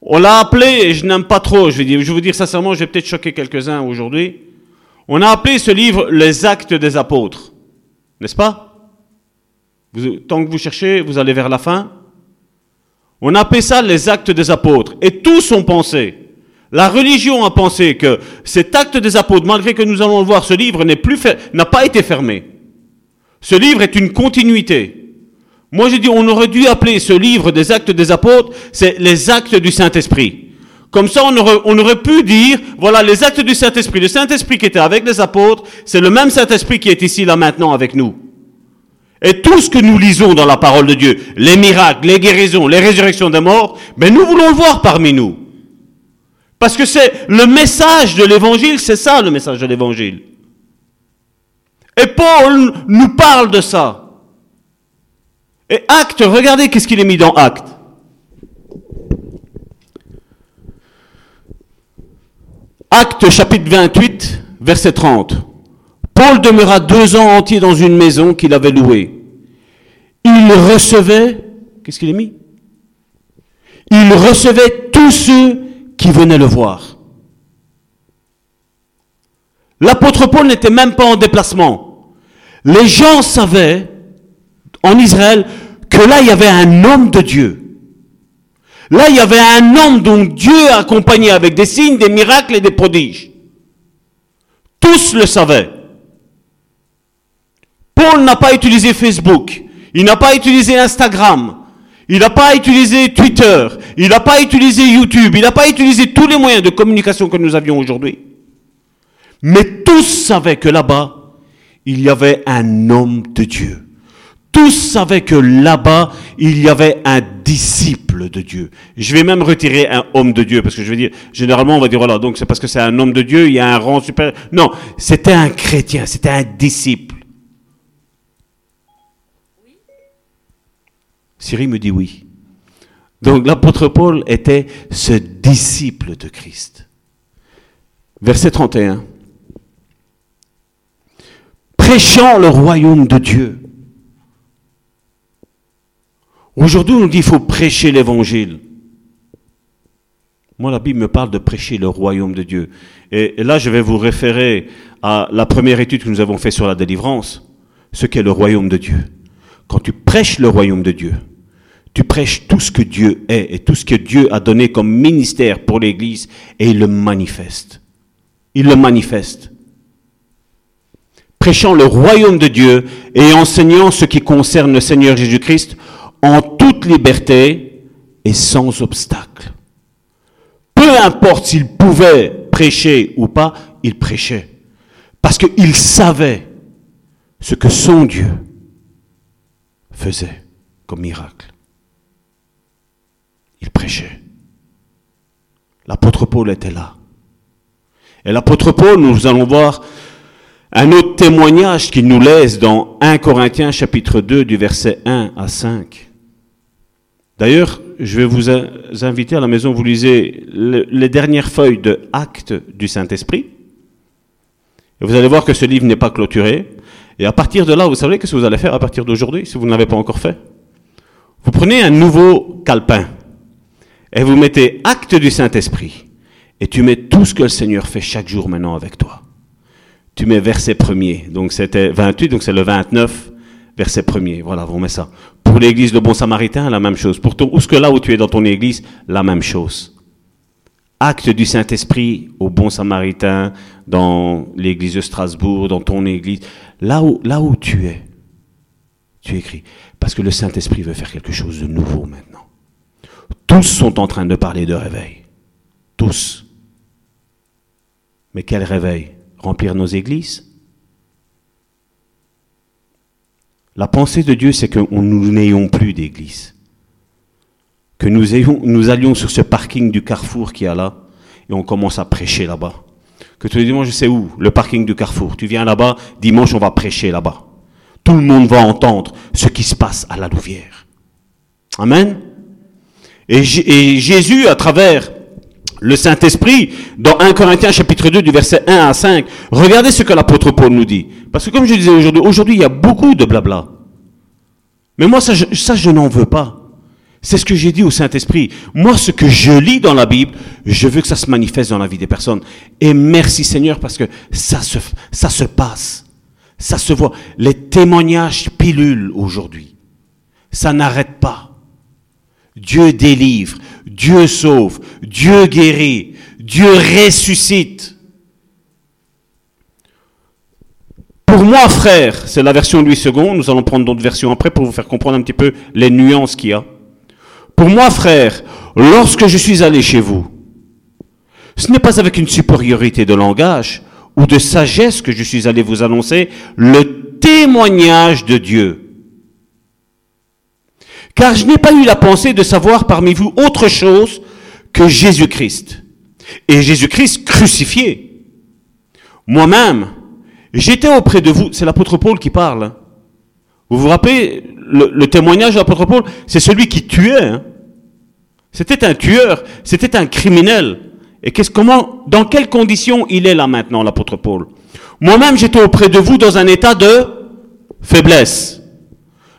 On l'a appelé, et je n'aime pas trop, je vais, vous dire sincèrement, je vais peut-être choquer quelques-uns aujourd'hui. On a appelé ce livre Les Actes des Apôtres. N'est-ce pas? Tant que vous cherchez, vous allez vers la fin. On a appelé ça les Actes des Apôtres. Et tous ont pensé, la religion a pensé que cet acte des apôtres, malgré que nous allons voir, ce livre n'a pas été fermé. Ce livre est une continuité. Moi, je dis, on aurait dû appeler ce livre des actes des apôtres, c'est les actes du Saint-Esprit. Comme ça, on aurait, pu dire, voilà, les actes du Saint-Esprit. Le Saint-Esprit qui était avec les apôtres, c'est le même Saint-Esprit qui est ici, là, maintenant, avec nous. Et tout ce que nous lisons dans la parole de Dieu, les miracles, les guérisons, les résurrections des morts, ben, nous voulons le voir parmi nous. Parce que c'est le message de l'évangile, c'est ça le message de l'évangile. Et Paul nous parle de ça. Et acte, regardez qu'est-ce qu'il est mis dans acte. Acte chapitre 28, verset 30. Paul demeura deux ans entiers dans une maison qu'il avait louée. Il recevait, qu'est-ce qu'il est mis? Il recevait tous ceux qui venaient le voir. L'apôtre Paul n'était même pas en déplacement les gens savaient en Israël que là, il y avait un homme de Dieu. Là, il y avait un homme dont Dieu accompagnait avec des signes, des miracles et des prodiges. Tous le savaient. Paul n'a pas utilisé Facebook, il n'a pas utilisé Instagram, il n'a pas utilisé Twitter, il n'a pas utilisé YouTube, il n'a pas utilisé tous les moyens de communication que nous avions aujourd'hui. Mais tous savaient que là-bas, il y avait un homme de Dieu. Tous savaient que là-bas, il y avait un disciple de Dieu. Je vais même retirer un homme de Dieu, parce que je vais dire, généralement, on va dire, voilà, donc c'est parce que c'est un homme de Dieu, il y a un rang supérieur. Non, c'était un chrétien, c'était un disciple. Cyril me dit oui. Donc l'apôtre Paul était ce disciple de Christ. Verset 31 prêchant le royaume de Dieu. Aujourd'hui, on dit qu'il faut prêcher l'évangile. Moi, la Bible me parle de prêcher le royaume de Dieu. Et, là, je vais vous référer à la première étude que nous avons faite sur la délivrance, ce qu'est le royaume de Dieu. Quand tu prêches le royaume de Dieu, tu prêches tout ce que Dieu est et tout ce que Dieu a donné comme ministère pour l'Église et il le manifeste. Il le manifeste prêchant le royaume de Dieu et enseignant ce qui concerne le Seigneur Jésus-Christ en toute liberté et sans obstacle. Peu importe s'il pouvait prêcher ou pas, il prêchait. Parce qu'il savait ce que son Dieu faisait comme miracle. Il prêchait. L'apôtre Paul était là. Et l'apôtre Paul, nous allons voir, un autre témoignage qu'il nous laisse dans 1 Corinthiens chapitre 2 du verset 1 à 5. D'ailleurs, je vais vous inviter à la maison, vous lisez les dernières feuilles de Actes du Saint-Esprit. Vous allez voir que ce livre n'est pas clôturé. Et à partir de là, vous savez ce que vous allez faire à partir d'aujourd'hui, si vous ne l'avez pas encore fait? Vous prenez un nouveau calepin et vous mettez Actes du Saint-Esprit. Et tu mets tout ce que le Seigneur fait chaque jour maintenant avec toi. Tu mets verset premier. Donc c'était 28, donc c'est le 29, verset premier. Voilà, vous mettez ça. Pour l'église de Bon Samaritain, la même chose. Pour ton, où ce que là où tu es dans ton église, la même chose. Acte du Saint-Esprit au Bon Samaritain, dans l'église de Strasbourg, dans ton église. Là où, là où tu es, tu écris. Parce que le Saint-Esprit veut faire quelque chose de nouveau maintenant. Tous sont en train de parler de réveil. Tous. Mais quel réveil? Remplir nos églises? La pensée de Dieu, c'est que nous n'ayons plus d'église. Que nous, allions sur ce parking du carrefour qui est là et on commence à prêcher là-bas. Que tous les dimanches, je sais où Le parking du carrefour. Tu viens là-bas, dimanche, on va prêcher là-bas. Tout le monde va entendre ce qui se passe à la Louvière. Amen. Et Jésus, à travers le Saint-Esprit, dans 1 Corinthiens chapitre 2 du verset 1 à 5, regardez ce que l'apôtre Paul nous dit. Parce que comme je disais aujourd'hui, aujourd'hui il y a beaucoup de blabla. Mais moi ça je, n'en veux pas. C'est ce que j'ai dit au Saint-Esprit. Moi ce que je lis dans la Bible, je veux que ça se manifeste dans la vie des personnes. Et merci Seigneur parce que ça se, ça se passe. Ça se voit. Les témoignages pilules aujourd'hui. Ça n'arrête pas. Dieu délivre, Dieu sauve, Dieu guérit, Dieu ressuscite. Pour moi, frère, c'est la version Louis II, nous allons prendre d'autres versions après pour vous faire comprendre un petit peu les nuances qu'il y a. Pour moi, frère, lorsque je suis allé chez vous, ce n'est pas avec une supériorité de langage ou de sagesse que je suis allé vous annoncer le témoignage de Dieu car je n'ai pas eu la pensée de savoir parmi vous autre chose que Jésus-Christ. Et Jésus-Christ crucifié. Moi-même, j'étais auprès de vous, c'est l'apôtre Paul qui parle. Vous vous rappelez, le, témoignage de l'apôtre Paul, c'est celui qui tuait. Hein. C'était un tueur, c'était un criminel. Et qu'est-ce, comment, dans quelles conditions il est là maintenant, l'apôtre Paul? Moi-même, j'étais auprès de vous dans un état de faiblesse,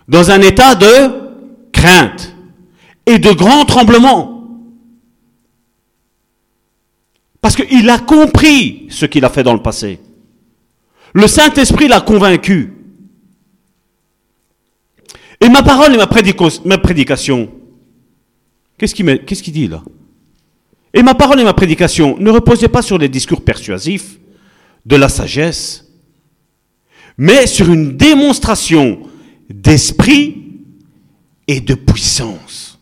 dans un état de crainte et de grands tremblements. Parce qu'il a compris ce qu'il a fait dans le passé. Le Saint-Esprit l'a convaincu. Et ma parole et ma, prédication, qu'est-ce qu'il dit là? Et ma parole et ma prédication ne reposaient pas sur les discours persuasifs de la sagesse, mais sur une démonstration d'esprit et de puissance.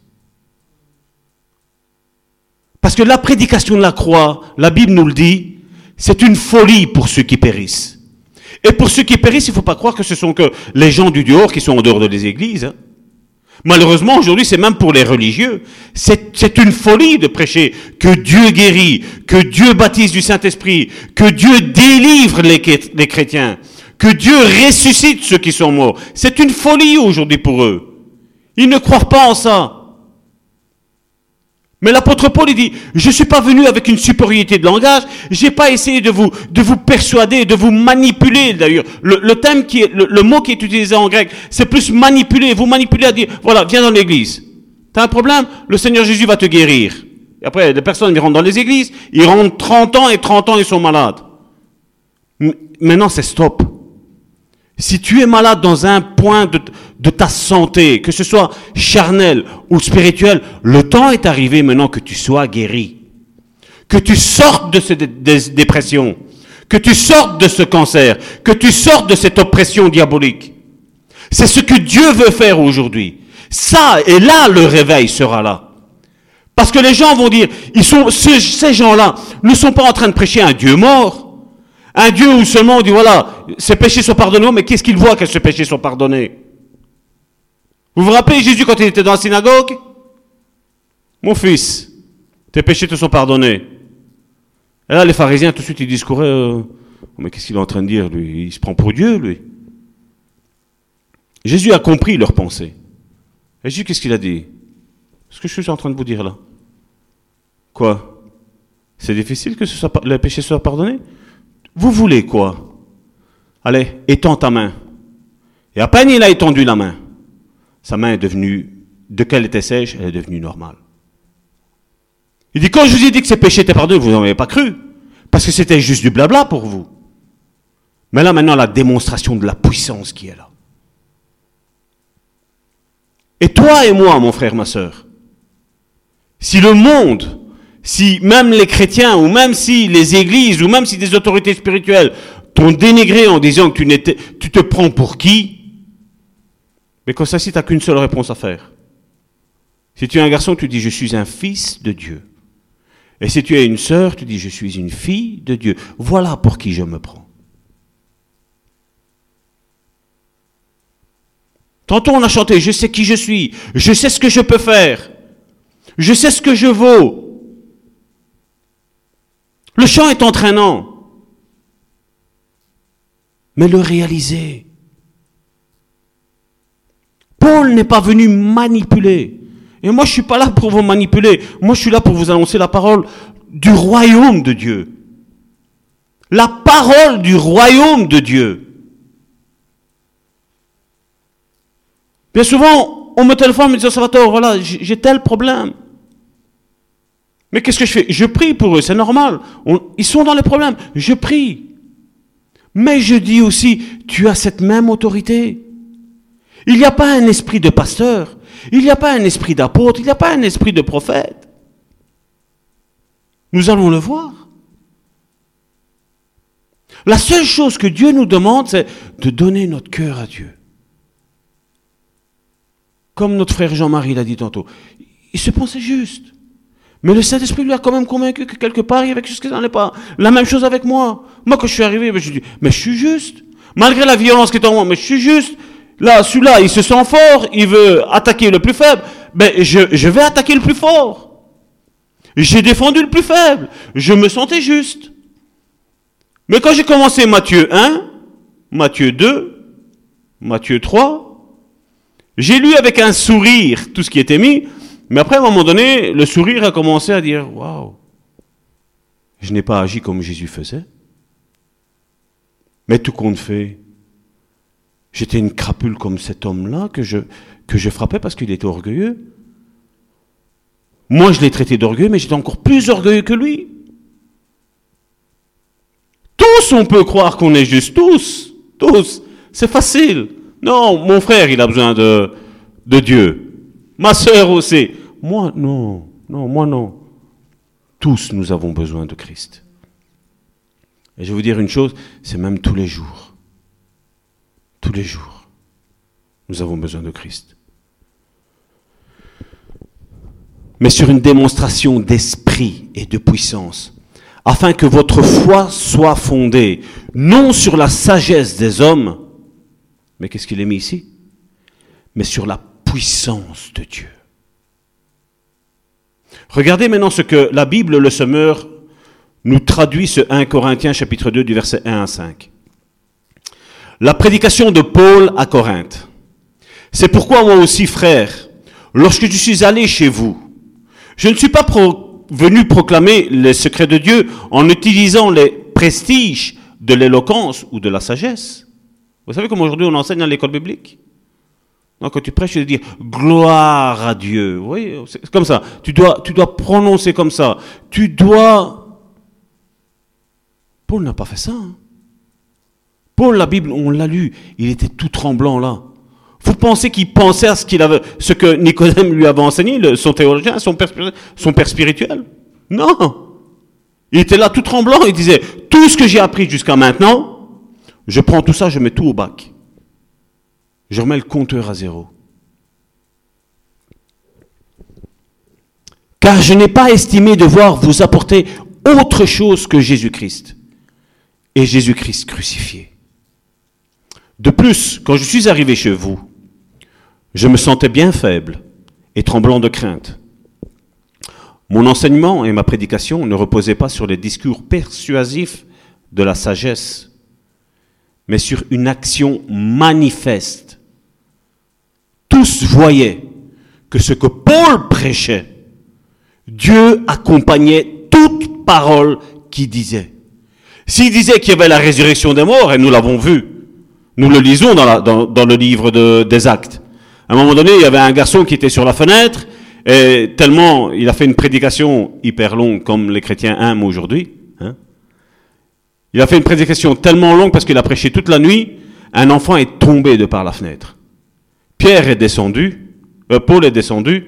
Parce que la prédication de la croix, la Bible nous le dit, c'est une folie pour ceux qui périssent. Et pour ceux qui périssent, il ne faut pas croire que ce sont que les gens du dehors qui sont en dehors des églises. Hein. Malheureusement, aujourd'hui, c'est même pour les religieux. C'est une folie de prêcher que Dieu guérit, que Dieu baptise du Saint-Esprit, que Dieu délivre les, les chrétiens, que Dieu ressuscite ceux qui sont morts. C'est une folie aujourd'hui pour eux. Ils ne croient pas en ça. Mais l'apôtre Paul il dit, je ne suis pas venu avec une supériorité de langage, j'ai pas essayé de vous, de vous persuader, de vous manipuler d'ailleurs. Le, qui est, le, mot qui est utilisé en grec, c'est plus manipuler, vous manipuler à dire, voilà, viens dans l'église. T'as un problème? Le Seigneur Jésus va te guérir. Et après, des personnes, ils rentrent dans les églises, ils rentrent 30 ans et 30 ans, ils sont malades. Maintenant, c'est stop. Si tu es malade dans un point de, de ta santé, que ce soit charnel ou spirituel, le temps est arrivé maintenant que tu sois guéri. Que tu sortes de cette dépression. Que tu sortes de ce cancer. Que tu sortes de cette oppression diabolique. C'est ce que Dieu veut faire aujourd'hui. Ça, et là, le réveil sera là. Parce que les gens vont dire, ils sont, ces gens-là ne sont pas en train de prêcher un Dieu mort. Un Dieu où seulement on dit, voilà, ces péchés sont pardonnés, mais qu'est-ce qu'il voit que ces péchés sont pardonnés? Vous vous rappelez Jésus quand il était dans la synagogue? Mon fils, tes péchés te sont pardonnés. Et là, les pharisiens, tout de suite, ils discouraient, euh, mais qu'est-ce qu'il est en train de dire, lui? Il se prend pour Dieu, lui. Jésus a compris leur pensée. Et Jésus, qu'est-ce qu'il a dit? Ce que je suis en train de vous dire là. Quoi? C'est difficile que ce soit, le péché soit pardonné Vous voulez quoi? Allez, étends ta main. Et à peine il a étendu la main, sa main est devenue, de quelle était sèche, elle est devenue normale. Il dit, quand je vous ai dit que ces péchés étaient pardonnés, vous n'en avez pas cru. Parce que c'était juste du blabla pour vous. Mais là maintenant, la démonstration de la puissance qui est là. Et toi et moi, mon frère, ma soeur, si le monde, si même les chrétiens, ou même si les églises, ou même si des autorités spirituelles t'ont dénigré en disant que tu, tu te prends pour qui, mais quand ça, si tu n'as qu'une seule réponse à faire. Si tu es un garçon, tu dis je suis un fils de Dieu. Et si tu es une sœur, tu dis je suis une fille de Dieu. Voilà pour qui je me prends. Tantôt on a chanté, je sais qui je suis, je sais ce que je peux faire, je sais ce que je vaux. Le chant est entraînant, mais le réaliser. Paul n'est pas venu manipuler. Et moi, je suis pas là pour vous manipuler. Moi, je suis là pour vous annoncer la parole du royaume de Dieu. La parole du royaume de Dieu. Bien souvent, on me téléphone, me dit, Salvatore, voilà, j'ai tel problème. Mais qu'est-ce que je fais? Je prie pour eux, c'est normal. ils sont dans les problèmes. Je prie. Mais je dis aussi, tu as cette même autorité. Il n'y a pas un esprit de pasteur, il n'y a pas un esprit d'apôtre, il n'y a pas un esprit de prophète. Nous allons le voir. La seule chose que Dieu nous demande, c'est de donner notre cœur à Dieu. Comme notre frère Jean-Marie l'a dit tantôt, il se pensait juste. Mais le Saint-Esprit lui a quand même convaincu que quelque part, il y avait quelque chose qui n'en est pas. La même chose avec moi. Moi, quand je suis arrivé, je dis, mais je suis juste. Malgré la violence qui est en moi, mais je suis juste. Là, celui-là, il se sent fort, il veut attaquer le plus faible. Ben, je, je vais attaquer le plus fort. J'ai défendu le plus faible. Je me sentais juste. Mais quand j'ai commencé Matthieu 1, Matthieu 2, Matthieu 3, j'ai lu avec un sourire tout ce qui était mis, mais après, à un moment donné, le sourire a commencé à dire, waouh, je n'ai pas agi comme Jésus faisait. Mais tout compte fait, J'étais une crapule comme cet homme-là que je, que je frappais parce qu'il était orgueilleux. Moi, je l'ai traité d'orgueilleux, mais j'étais encore plus orgueilleux que lui. Tous, on peut croire qu'on est juste, tous, tous. C'est facile. Non, mon frère, il a besoin de, de Dieu. Ma sœur aussi. Moi, non, non, moi non. Tous, nous avons besoin de Christ. Et je vais vous dire une chose, c'est même tous les jours tous les jours. Nous avons besoin de Christ. Mais sur une démonstration d'esprit et de puissance, afin que votre foi soit fondée non sur la sagesse des hommes, mais qu'est-ce qu'il est mis ici? Mais sur la puissance de Dieu. Regardez maintenant ce que la Bible, le Semeur, nous traduit ce 1 Corinthiens chapitre 2 du verset 1 à 5 la prédication de Paul à Corinthe. C'est pourquoi moi aussi, frère, lorsque je suis allé chez vous, je ne suis pas venu proclamer les secrets de Dieu en utilisant les prestiges de l'éloquence ou de la sagesse. Vous savez comme aujourd'hui on enseigne à l'école biblique? Quand tu prêches, tu dois dire gloire à Dieu. Oui, c'est comme ça. Tu dois, tu dois prononcer comme ça. Tu dois. Paul n'a pas fait ça. Hein. Paul, la Bible, on l'a lu, il était tout tremblant là. Vous pensez qu'il pensait à ce, qu'il avait, ce que Nicodème lui avait enseigné, son théologien, son père, spirituel? Non. Il était là tout tremblant, il disait, tout ce que j'ai appris jusqu'à maintenant, je prends tout ça, je mets tout au bac. Je remets le compteur à zéro. Car je n'ai pas estimé devoir vous apporter autre chose que Jésus-Christ et Jésus-Christ crucifié. De plus, quand je suis arrivé chez vous, je me sentais bien faible et tremblant de crainte. Mon enseignement et ma prédication ne reposaient pas sur les discours persuasifs de la sagesse, mais sur une action manifeste. Tous voyaient que ce que Paul prêchait, Dieu accompagnait toute parole qu'il disait. S'il disait qu'il y avait la résurrection des morts, et nous l'avons vu, nous le lisons dans, le livre des actes. À un moment donné, il y avait un garçon qui était sur la fenêtre, et tellement il a fait une prédication hyper longue, comme les chrétiens aiment aujourd'hui. Hein. Il a fait une prédication tellement longue parce qu'il a prêché toute la nuit, un enfant est tombé de par la fenêtre. Pierre est descendu, euh, Paul est descendu,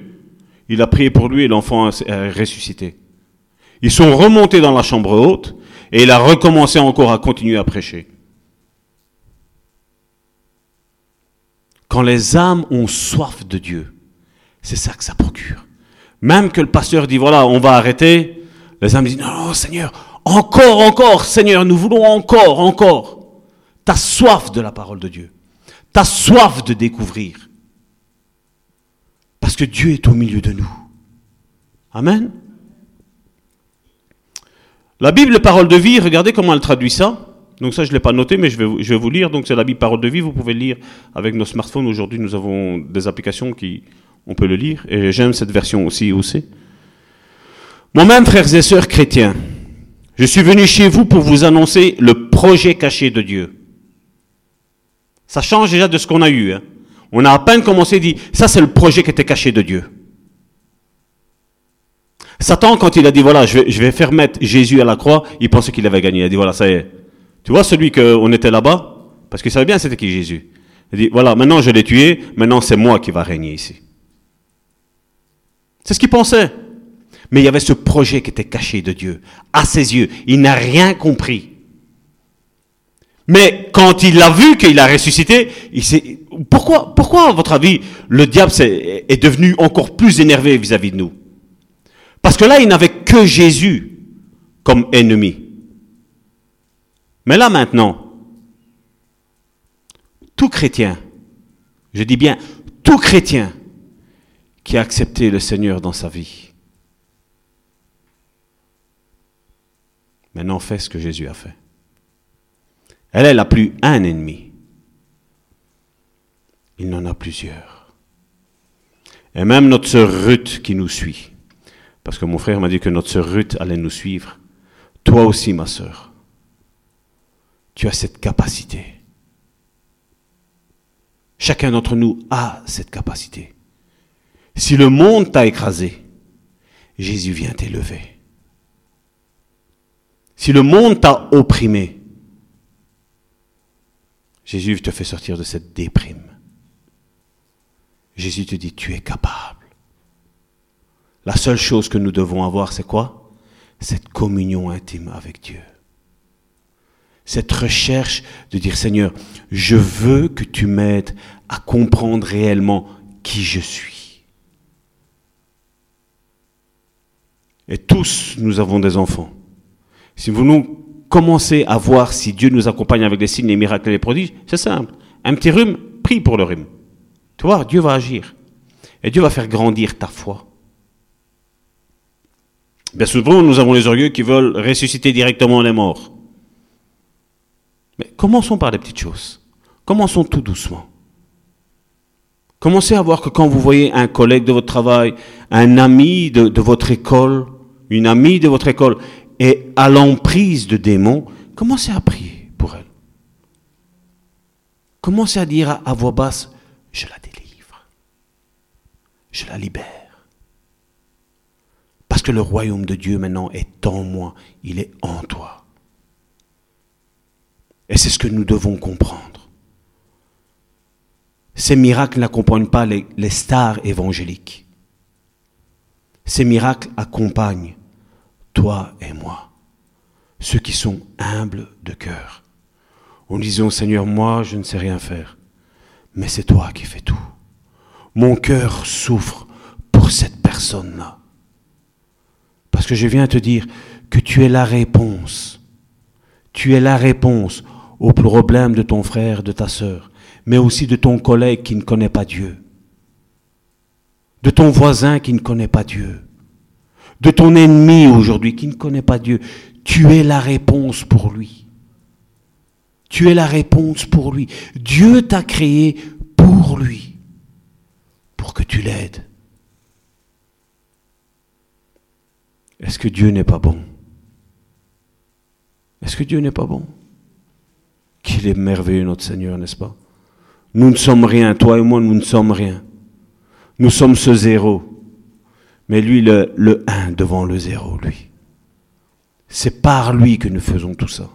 il a prié pour lui et l'enfant a ressuscité. Ils sont remontés dans la chambre haute et il a recommencé encore à continuer à prêcher. Quand les âmes ont soif de Dieu, c'est ça que ça procure. Même que le pasteur dit, voilà, on va arrêter, les âmes disent, non, Seigneur, encore, encore, Seigneur, nous voulons encore, encore. Tu as soif de la parole de Dieu. Tu as soif de découvrir. Parce que Dieu est au milieu de nous. Amen. La Bible, parole de vie, regardez comment elle traduit ça. Donc ça, je ne l'ai pas noté, mais je vais, je vais vous lire. Donc c'est la Bible, parole de vie. Vous pouvez le lire avec nos smartphones. Aujourd'hui, nous avons des applications qui, on peut le lire. Et j'aime cette version aussi, aussi. Moi-même, frères et sœurs chrétiens, je suis venu chez vous pour vous annoncer le projet caché de Dieu. Ça change déjà de ce qu'on a eu. Hein. On a à peine commencé dit, ça c'est le projet qui était caché de Dieu. Satan, quand il a dit, voilà, je vais, faire mettre Jésus à la croix, il pensait qu'il avait gagné. Il a dit, voilà, ça y est. Tu vois celui qu'on était là-bas? Parce qu'il savait bien c'était qui Jésus. Il dit, voilà, maintenant je l'ai tué, maintenant c'est moi qui va régner ici. C'est ce qu'il pensait. Mais il y avait ce projet qui était caché de Dieu, à ses yeux. Il n'a rien compris. Mais quand il a vu qu'il a ressuscité, il s'est... Pourquoi, pourquoi, à votre avis, le diable est, est devenu encore plus énervé vis-à-vis de nous? Parce que là, il n'avait que Jésus comme ennemi. Mais là maintenant, tout chrétien, je dis bien tout chrétien qui a accepté le Seigneur dans sa vie, maintenant fait ce que Jésus a fait. Elle, n'a plus un ennemi. Il n'en a plusieurs. Et même notre sœur Ruth qui nous suit, parce que mon frère m'a dit que notre sœur Ruth allait nous suivre, toi aussi ma sœur, tu as cette capacité. Chacun d'entre nous a cette capacité. Si le monde t'a écrasé, Jésus vient t'élever. Si le monde t'a opprimé, Jésus te fait sortir de cette déprime. Jésus te dit, tu es capable. La seule chose que nous devons avoir, c'est quoi? Cette communion intime avec Dieu. Cette recherche de dire, Seigneur, je veux que tu m'aides à comprendre réellement qui je suis. Et tous, nous avons des enfants. Si vous nous commencer à voir si Dieu nous accompagne avec des signes, les miracles et les prodiges, c'est simple. Un petit rhume, prie pour le rhume. Tu vois, Dieu va agir. Et Dieu va faire grandir ta foi. Bien souvent, nous avons les orgueux qui veulent ressusciter directement les morts. Mais commençons par les petites choses. Commençons tout doucement. Commencez à voir que quand vous voyez un collègue de votre travail, un ami de, votre école, une amie de votre école, et à l'emprise de démons, commencez à prier pour elle. Commencez à dire à, voix basse, je la délivre, je la libère. Parce que le royaume de Dieu maintenant est en moi, il est en toi. Et c'est ce que nous devons comprendre. Ces miracles n'accompagnent pas les, stars évangéliques. Ces miracles accompagnent toi et moi, ceux qui sont humbles de cœur, en disant Seigneur, moi je ne sais rien faire, mais c'est toi qui fais tout. Mon cœur souffre pour cette personne-là. Parce que je viens te dire que tu es la réponse. Tu es la réponse au problème de ton frère, de ta sœur, mais aussi de ton collègue qui ne connaît pas Dieu, de ton voisin qui ne connaît pas Dieu, de ton ennemi aujourd'hui qui ne connaît pas Dieu. Tu es la réponse pour lui. Tu es la réponse pour lui. Dieu t'a créé pour lui, pour que tu l'aides. Est-ce que Dieu n'est pas bon? Est-ce que Dieu n'est pas bon? Qu'il est merveilleux notre Seigneur, n'est-ce pas? Nous ne sommes rien, toi et moi, nous ne sommes rien. Nous sommes ce zéro. Mais lui, le, le 1 devant le zéro, lui. C'est par lui que nous faisons tout ça.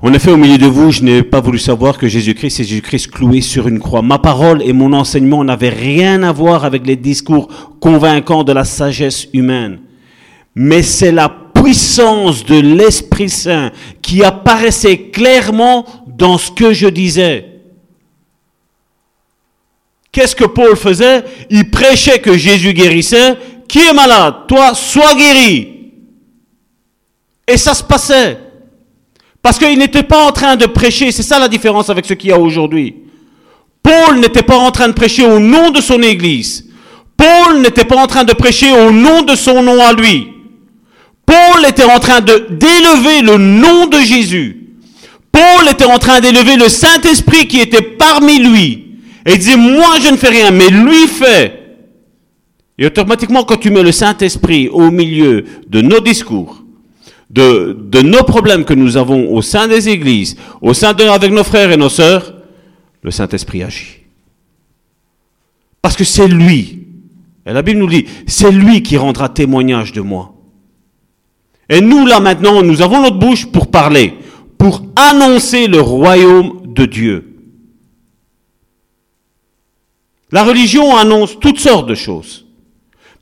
En effet, au milieu de vous, je n'ai pas voulu savoir que Jésus-Christ est Jésus-Christ cloué sur une croix. Ma parole et mon enseignement n'avaient rien à voir avec les discours convaincants de la sagesse humaine. Mais c'est la puissance de l'Esprit Saint qui apparaissait clairement dans ce que je disais. Qu'est-ce que Paul faisait? Il prêchait que Jésus guérissait. Qui est malade? Toi, sois guéri. Et ça se passait. Parce qu'il n'était pas en train de prêcher, c'est ça la différence avec ce qu'il y a aujourd'hui. Paul n'était pas en train de prêcher au nom de son Église. Paul n'était pas en train de prêcher au nom de son nom à lui. Paul était en train d'élever le nom de Jésus. Paul était en train d'élever le Saint-Esprit qui était parmi lui. Et il dit, moi je ne fais rien, mais lui fait. Et automatiquement, quand tu mets le Saint-Esprit au milieu de nos discours, de, de, nos problèmes que nous avons au sein des églises, au sein de, avec nos frères et nos sœurs, le Saint-Esprit agit. Parce que c'est lui. Et la Bible nous dit, c'est lui qui rendra témoignage de moi. Et nous, là maintenant, nous avons notre bouche pour parler, pour annoncer le royaume de Dieu. La religion annonce toutes sortes de choses.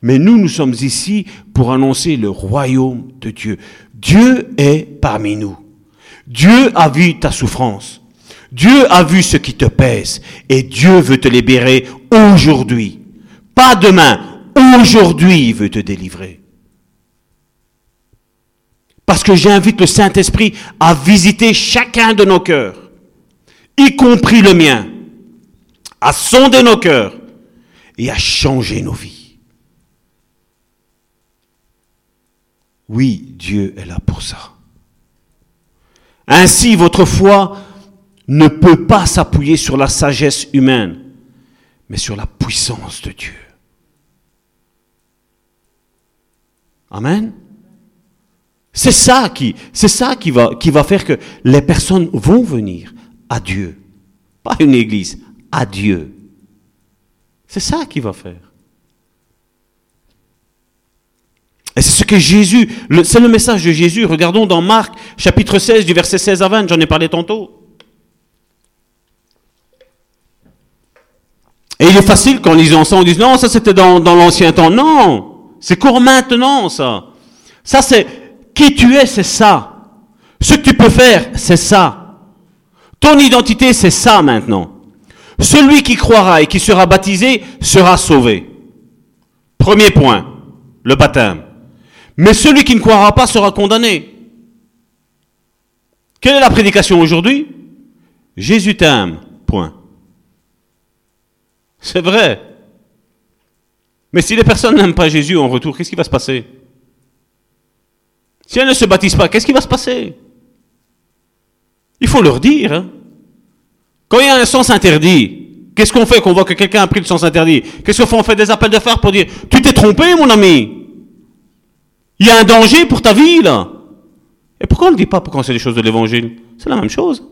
Mais nous, nous sommes ici pour annoncer le royaume de Dieu. Dieu est parmi nous. Dieu a vu ta souffrance. Dieu a vu ce qui te pèse. Et Dieu veut te libérer aujourd'hui. Pas demain. Aujourd'hui, il veut te délivrer. Parce que j'invite le Saint-Esprit à visiter chacun de nos cœurs, y compris le mien à sonder nos cœurs et à changer nos vies. Oui, Dieu est là pour ça. Ainsi, votre foi ne peut pas s'appuyer sur la sagesse humaine, mais sur la puissance de Dieu. Amen. C'est ça qui, c'est ça qui va, qui va faire que les personnes vont venir à Dieu. Pas une église, à Dieu. C'est ça qu'il va faire. Et c'est ce que Jésus, c'est le message de Jésus. Regardons dans Marc, chapitre 16, du verset 16 à 20, j'en ai parlé tantôt. Et il est facile qu'en lisant ça, on dise non, ça c'était dans, dans l'ancien temps. Non, c'est court maintenant ça. Ça c'est qui tu es, c'est ça. Ce que tu peux faire, c'est ça. Ton identité, c'est ça maintenant. Celui qui croira et qui sera baptisé sera sauvé. Premier point, le baptême. Mais celui qui ne croira pas sera condamné. Quelle est la prédication aujourd'hui? Jésus t'aime. Point. C'est vrai. Mais si les personnes n'aiment pas Jésus en retour, qu'est-ce qui va se passer? Si elles ne se baptisent pas, qu'est-ce qui va se passer? Il faut leur dire. Hein quand il y a un sens interdit, qu'est-ce qu'on fait qu'on voit que quelqu'un a pris le sens interdit? Qu'est-ce qu'on fait? On fait des appels de fer pour dire Tu t'es trompé, mon ami Il y a un danger pour ta vie, là. Et pourquoi on ne le dit pas pour quand c'est des choses de l'évangile? C'est la même chose.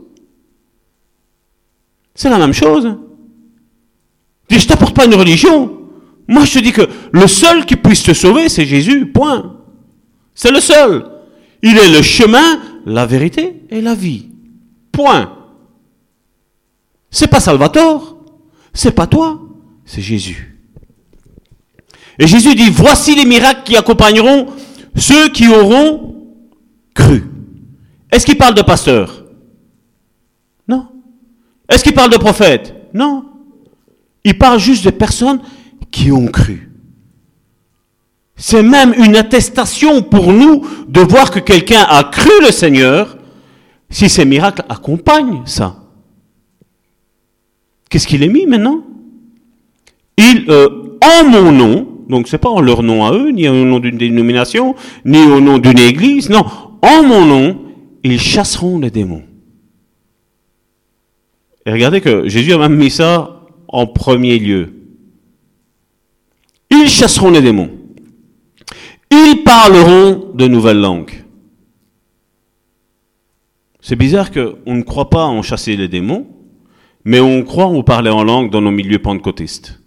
C'est la même chose. Dis, je t'apporte pas une religion. Moi, je te dis que le seul qui puisse te sauver, c'est Jésus. Point. C'est le seul. Il est le chemin, la vérité et la vie. Point. C'est pas Salvatore, c'est pas toi, c'est Jésus. Et Jésus dit, voici les miracles qui accompagneront ceux qui auront cru. Est-ce qu'il parle de pasteur? Non. Est-ce qu'il parle de prophète? Non. Il parle juste de personnes qui ont cru. C'est même une attestation pour nous de voir que quelqu'un a cru le Seigneur si ces miracles accompagnent ça. Qu'est-ce qu'il est mis maintenant? Il, euh, en mon nom, donc c'est pas en leur nom à eux, ni au nom d'une dénomination, ni au nom d'une église, non, en mon nom, ils chasseront les démons. Et regardez que Jésus a même mis ça en premier lieu. Ils chasseront les démons. Ils parleront de nouvelles langues. C'est bizarre qu'on ne croit pas en chasser les démons, mais on croit en parler en langue dans nos milieux pentecôtistes.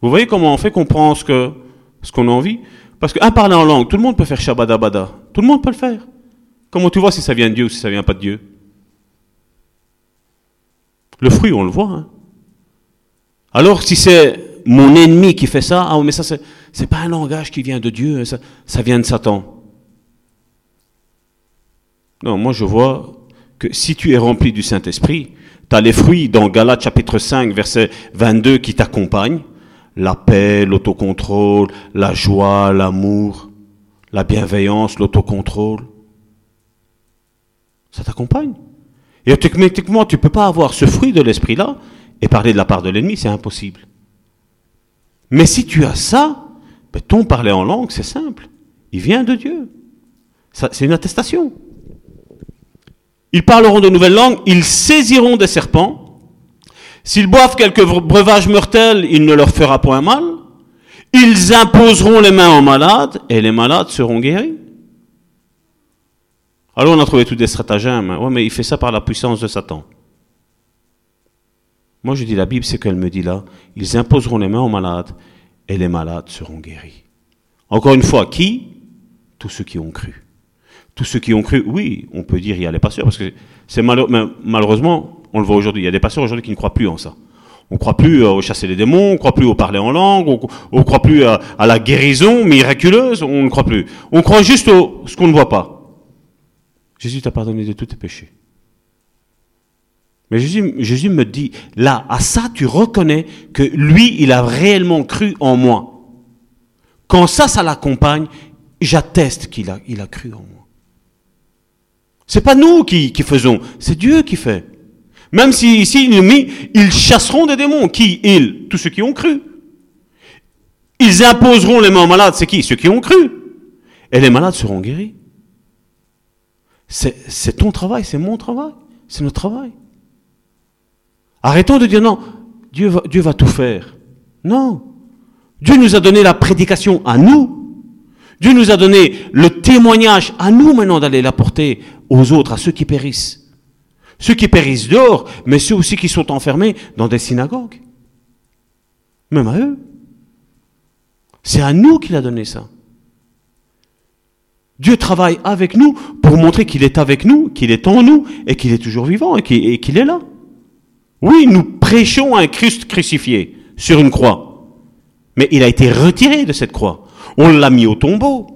Vous voyez comment on fait qu'on prend ce que ce qu'on a envie? Parce qu'un parler en langue, tout le monde peut faire shabadabada. Tout le monde peut le faire. Comment tu vois si ça vient de Dieu ou si ça vient pas de Dieu? Le fruit, on le voit. Hein. Alors, si c'est mon ennemi qui fait ça, ah mais ça, c'est, c'est pas un langage qui vient de Dieu, ça, ça vient de Satan. Non, moi je vois que si tu es rempli du Saint-Esprit, tu as les fruits dans Galates chapitre 5, verset 22 qui t'accompagnent. La paix, l'autocontrôle, la joie, l'amour, la bienveillance, l'autocontrôle. Ça t'accompagne. Et automatiquement, tu ne peux pas avoir ce fruit de l'esprit-là et parler de la part de l'ennemi, c'est impossible. Mais si tu as ça, ben, ton parler en langue, c'est simple. Il vient de Dieu. C'est une attestation. Ils parleront de nouvelles langues, ils saisiront des serpents. S'ils boivent quelques breuvages mortels, il ne leur fera point mal. Ils imposeront les mains aux malades et les malades seront guéris. Alors on a trouvé tous des stratagèmes. Ouais, mais il fait ça par la puissance de Satan. Moi je dis la Bible, c'est qu'elle me dit là, ils imposeront les mains aux malades et les malades seront guéris. Encore une fois, qui? Tous ceux qui ont cru. Tous ceux qui ont cru, oui, on peut dire il y a les pasteurs, parce que c'est malheureusement, on le voit aujourd'hui, il y a des pasteurs aujourd'hui qui ne croient plus en ça. On croit plus au chasser les démons, on croit plus au parler en langue, on ne croit plus à, la guérison miraculeuse, on ne croit plus. On croit juste au ce qu'on ne voit pas. Jésus t'a pardonné de tous tes péchés. Mais Jésus, me dit, là, à ça, tu reconnais que lui, il a réellement cru en moi. Quand ça, ça l'accompagne, j'atteste qu'il a, il cru en moi. C'est pas nous qui, faisons, c'est Dieu qui fait. Même si ici, ils chasseront des démons. Qui Ils? Tous ceux qui ont cru. Ils imposeront les mains malades. C'est qui? Ceux qui ont cru. Et les malades seront guéris. C'est ton travail, c'est mon travail, c'est notre travail. Arrêtons de dire non, Dieu va, Dieu va tout faire. Non. Dieu nous a donné la prédication à nous. Dieu nous a donné le témoignage à nous maintenant d'aller l'apporter aux autres, à ceux qui périssent. Ceux qui périssent dehors, mais ceux aussi qui sont enfermés dans des synagogues. Même à eux. C'est à nous qu'il a donné ça. Dieu travaille avec nous pour montrer qu'il est avec nous, qu'il est en nous et qu'il est toujours vivant et qu'il est là. Oui, nous prêchons un Christ crucifié sur une croix. Mais il a été retiré de cette croix. On l'a mis au tombeau.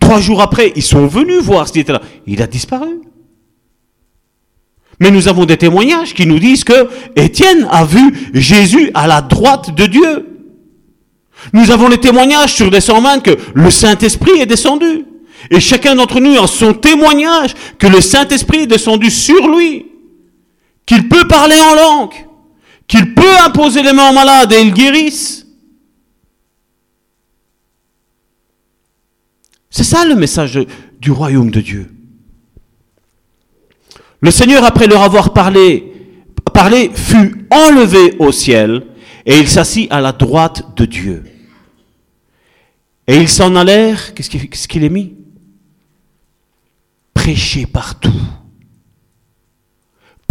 Trois jours après, ils sont venus voir s'il était là. Il a disparu. Mais nous avons des témoignages qui nous disent que Étienne a vu Jésus à la droite de Dieu. Nous avons les témoignages sur des cent que le Saint-Esprit est descendu. Et chacun d'entre nous a son témoignage que le Saint-Esprit est descendu sur lui, qu'il peut parler en langue, qu'il peut imposer les mains aux malades et ils guérissent. C'est ça le message du royaume de Dieu. Le Seigneur, après leur avoir parlé, fut enlevé au ciel et il s'assit à la droite de Dieu. Et ils s'en allèrent, qu'est-ce qu'il est mis? Prêcher partout.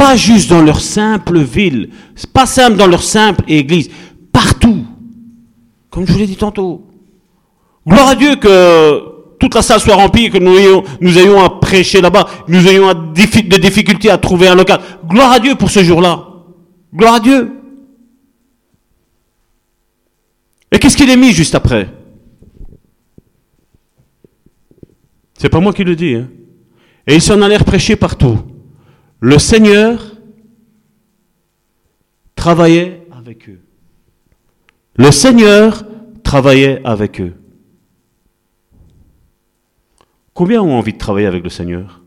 Pas juste dans leur simple ville, pas simple dans leur simple église, partout. Comme je vous l'ai dit tantôt. Gloire à Dieu que toute la salle soit remplie, que nous ayons, nous ayons à prêcher là-bas, nous ayons des difficultés à trouver un local. Gloire à Dieu pour ce jour-là. Gloire à Dieu. Et qu'est-ce qu'il est mis juste après? C'est pas moi qui le dis. Hein. Et ils s'en allèrent prêcher partout. Le Seigneur travaillait avec eux. Le Seigneur travaillait avec eux. Combien ont envie de travailler avec le Seigneur?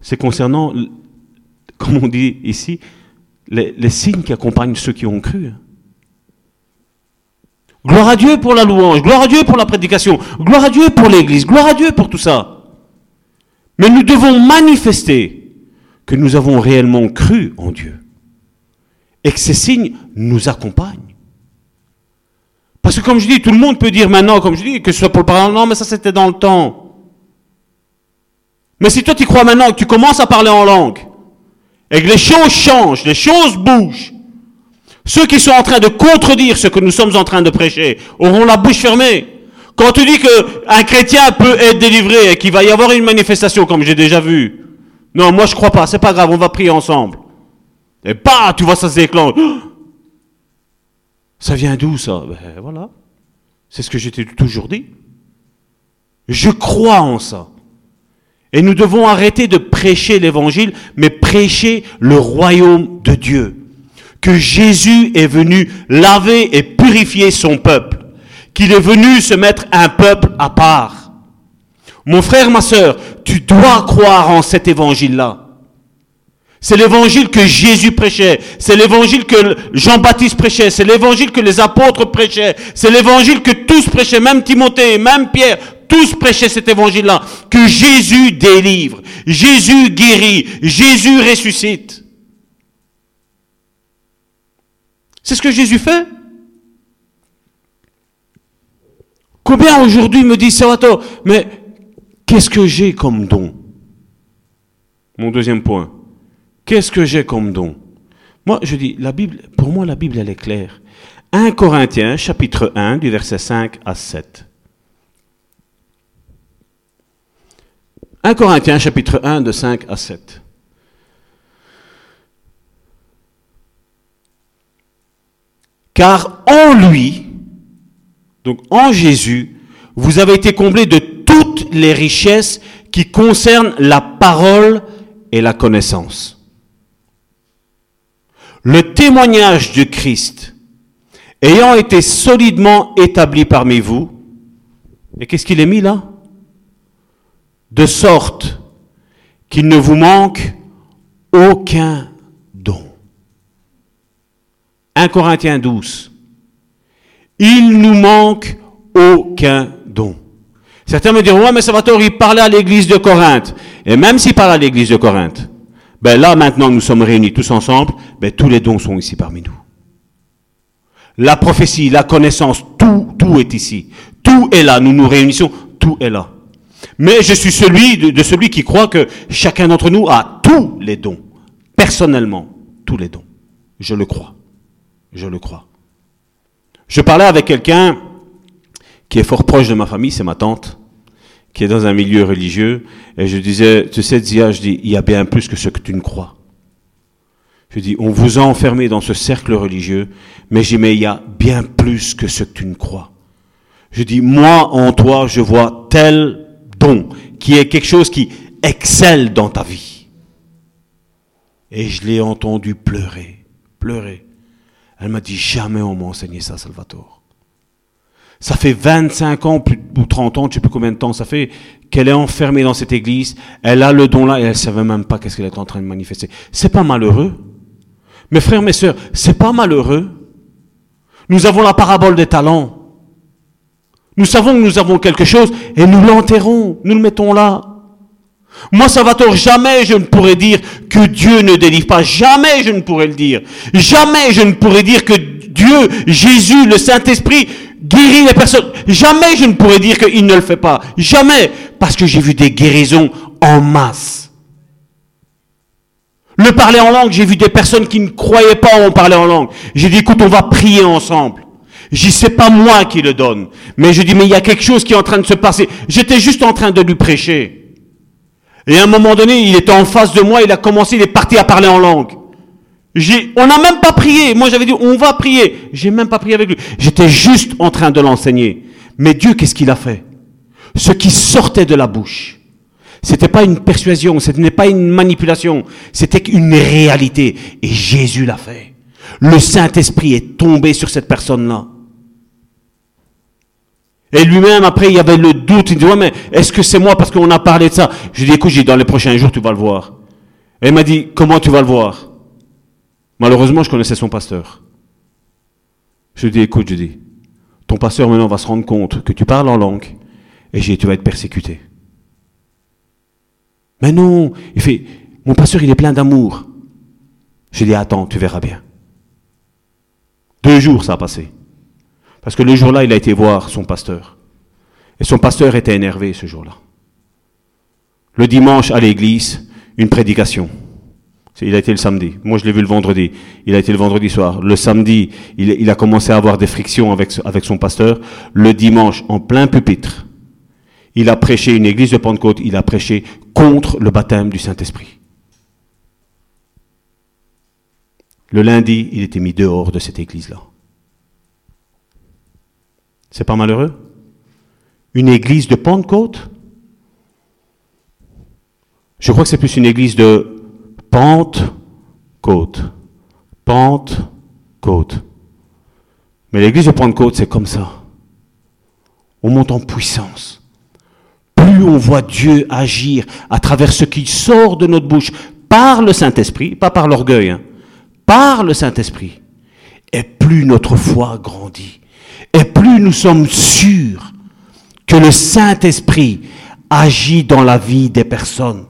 C'est concernant, comme on dit ici, les, signes qui accompagnent ceux qui ont cru. Gloire à Dieu pour la louange, gloire à Dieu pour la prédication, gloire à Dieu pour l'Église, gloire à Dieu pour tout ça. Mais nous devons manifester que nous avons réellement cru en Dieu. et que ces signes nous accompagnent. Parce que comme je dis, tout le monde peut dire maintenant, comme je dis, que ce soit pour le parler, non, mais ça c'était dans le temps. Mais si toi tu crois maintenant que tu commences à parler en langue, et que les choses changent, les choses bougent, ceux qui sont en train de contredire ce que nous sommes en train de prêcher auront la bouche fermée. Quand tu dis qu'un chrétien peut être délivré et qu'il va y avoir une manifestation, comme j'ai déjà vu, non, moi je crois pas, c'est pas grave, on va prier ensemble. Et bah, tu vois, ça se déclenche. Ça vient d'où ça? Ben voilà. C'est ce que j'étais toujours dit. Je crois en ça. Et nous devons arrêter de prêcher l'évangile, mais prêcher le royaume de Dieu. Que Jésus est venu laver et purifier son peuple. Qu'il est venu se mettre un peuple à part. Mon frère, ma sœur, tu dois croire en cet évangile-là. C'est l'évangile que Jésus prêchait. C'est l'évangile que Jean-Baptiste prêchait. C'est l'évangile que les apôtres prêchaient. C'est l'évangile que tous prêchaient, même Timothée, même Pierre. Tous prêchaient cet évangile-là. Que Jésus délivre. Jésus guérit. Jésus ressuscite. C'est ce que Jésus fait. Combien aujourd'hui me dit Salvatore, mais qu'est-ce que j'ai comme don? Mon deuxième point. Qu'est-ce que j'ai comme don? Moi, je dis, la Bible, pour moi, la Bible, elle est claire. 1 Corinthiens, chapitre 1, du verset 5 à 7. 1 Corinthiens, chapitre 1, de 5 à 7. Car en lui, donc en Jésus, vous avez été comblés de toutes les richesses qui concernent la parole et la connaissance le témoignage de Christ ayant été solidement établi parmi vous, et qu'est-ce qu'il est mis là? De sorte qu'il ne vous manque aucun. 1 Corinthiens 12. Il nous manque aucun don. Certains me diront, ouais, mais Salvatore, il parlait à l'église de Corinthe. Et même s'il parle à l'église de Corinthe, ben là maintenant nous sommes réunis tous ensemble, ben tous les dons sont ici parmi nous. La prophétie, la connaissance, tout, tout est ici. Tout est là. Nous nous réunissons, tout est là. Mais je suis celui de celui qui croit que chacun d'entre nous a tous les dons. Personnellement, tous les dons. Je le crois. Je le crois. Je parlais avec quelqu'un qui est fort proche de ma famille, c'est ma tante qui est dans un milieu religieux, et je disais, tu sais, Zia, je dis, il y a bien plus que ce que tu ne crois. Je dis, on vous a enfermé dans ce cercle religieux, mais j'ai mais il y a bien plus que ce que tu ne crois. Je dis, moi, en toi, je vois tel don, qui est quelque chose qui excelle dans ta vie. Et je l'ai entendu pleurer, pleurer. Elle m'a dit, jamais on m'a enseigné ça, Salvatore. Ça fait 25 ans ou 30 ans, je ne sais plus combien de temps ça fait, qu'elle est enfermée dans cette église. Elle a le don là et elle ne savait même pas qu'est-ce qu'elle est en train de manifester. C'est pas malheureux. Mes frères, mes sœurs, c'est pas malheureux. Nous avons la parabole des talents. Nous savons que nous avons quelque chose et nous l'enterrons, nous le mettons là. Moi, Salvatore, jamais je ne pourrais dire que Dieu ne délivre pas. Jamais je ne pourrais le dire. Jamais je ne pourrais dire que Dieu, Jésus, le Saint-Esprit guérit les personnes. Jamais je ne pourrais dire qu'il ne le fait pas. Jamais. Parce que j'ai vu des guérisons en masse. Le parler en langue, j'ai vu des personnes qui ne croyaient pas en parler en langue. J'ai dit, écoute, on va prier ensemble. J'y sais pas moi qui le donne. Mais je dis, mais il y a quelque chose qui est en train de se passer. J'étais juste en train de lui prêcher. Et à un moment donné, il était en face de moi, il a commencé, il est parti à parler en langue on n'a même pas prié. Moi, j'avais dit, on va prier. J'ai même pas prié avec lui. J'étais juste en train de l'enseigner. Mais Dieu, qu'est-ce qu'il a fait? Ce qui sortait de la bouche, c'était pas une persuasion, ce n'est pas une manipulation, c'était une réalité. Et Jésus l'a fait. Le Saint-Esprit est tombé sur cette personne-là. Et lui-même, après, il y avait le doute. Il dit, ouais, mais est-ce que c'est moi parce qu'on a parlé de ça? Je lui ai dit, écoute, dans les prochains jours, tu vas le voir. Et il m'a dit, comment tu vas le voir? Malheureusement, je connaissais son pasteur. Je lui dis, écoute, je dis, ton pasteur maintenant va se rendre compte que tu parles en langue et j'ai tu vas être persécuté. Mais non, il fait, mon pasteur, il est plein d'amour. Je dis, attends, tu verras bien. Deux jours, ça a passé. Parce que le jour-là, il a été voir son pasteur. Et son pasteur était énervé ce jour-là. Le dimanche, à l'église, une prédication. Il a été le samedi. Moi, je l'ai vu le vendredi. Il a été le vendredi soir. Le samedi, il, a commencé à avoir des frictions avec, avec son pasteur. Le dimanche, en plein pupitre, il a prêché une église de Pentecôte. Il a prêché contre le baptême du Saint-Esprit. Le lundi, il était mis dehors de cette église-là. C'est pas malheureux? Une église de Pentecôte? Je crois que c'est plus une église de Pentecôte. Pentecôte. Mais l'église de Pentecôte, c'est comme ça. On monte en puissance. Plus on voit Dieu agir à travers ce qui sort de notre bouche par le Saint-Esprit, pas par l'orgueil, hein, par le Saint-Esprit, et plus notre foi grandit, et plus nous sommes sûrs que le Saint-Esprit agit dans la vie des personnes.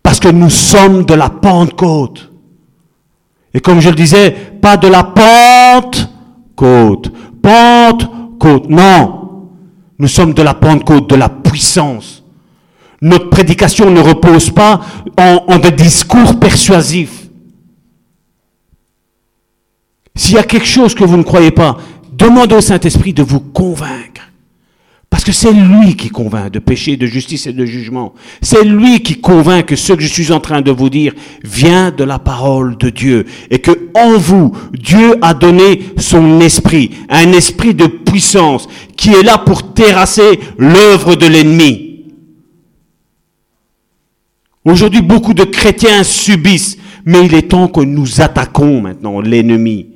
Parce que nous sommes de la Pentecôte. Et comme je le disais, pas de la Pentecôte. Pentecôte, non. Nous sommes de la Pentecôte, de la puissance. Notre prédication ne repose pas en, en des discours persuasifs. S'il y a quelque chose que vous ne croyez pas, demandez au Saint-Esprit de vous convaincre. Parce que c'est lui qui convainc de péché, de justice et de jugement. C'est lui qui convainc que ce que je suis en train de vous dire vient de la parole de Dieu. Et que en vous, Dieu a donné son esprit, un esprit de puissance qui est là pour terrasser l'œuvre de l'ennemi. Aujourd'hui, beaucoup de chrétiens subissent, mais il est temps que nous attaquons maintenant l'ennemi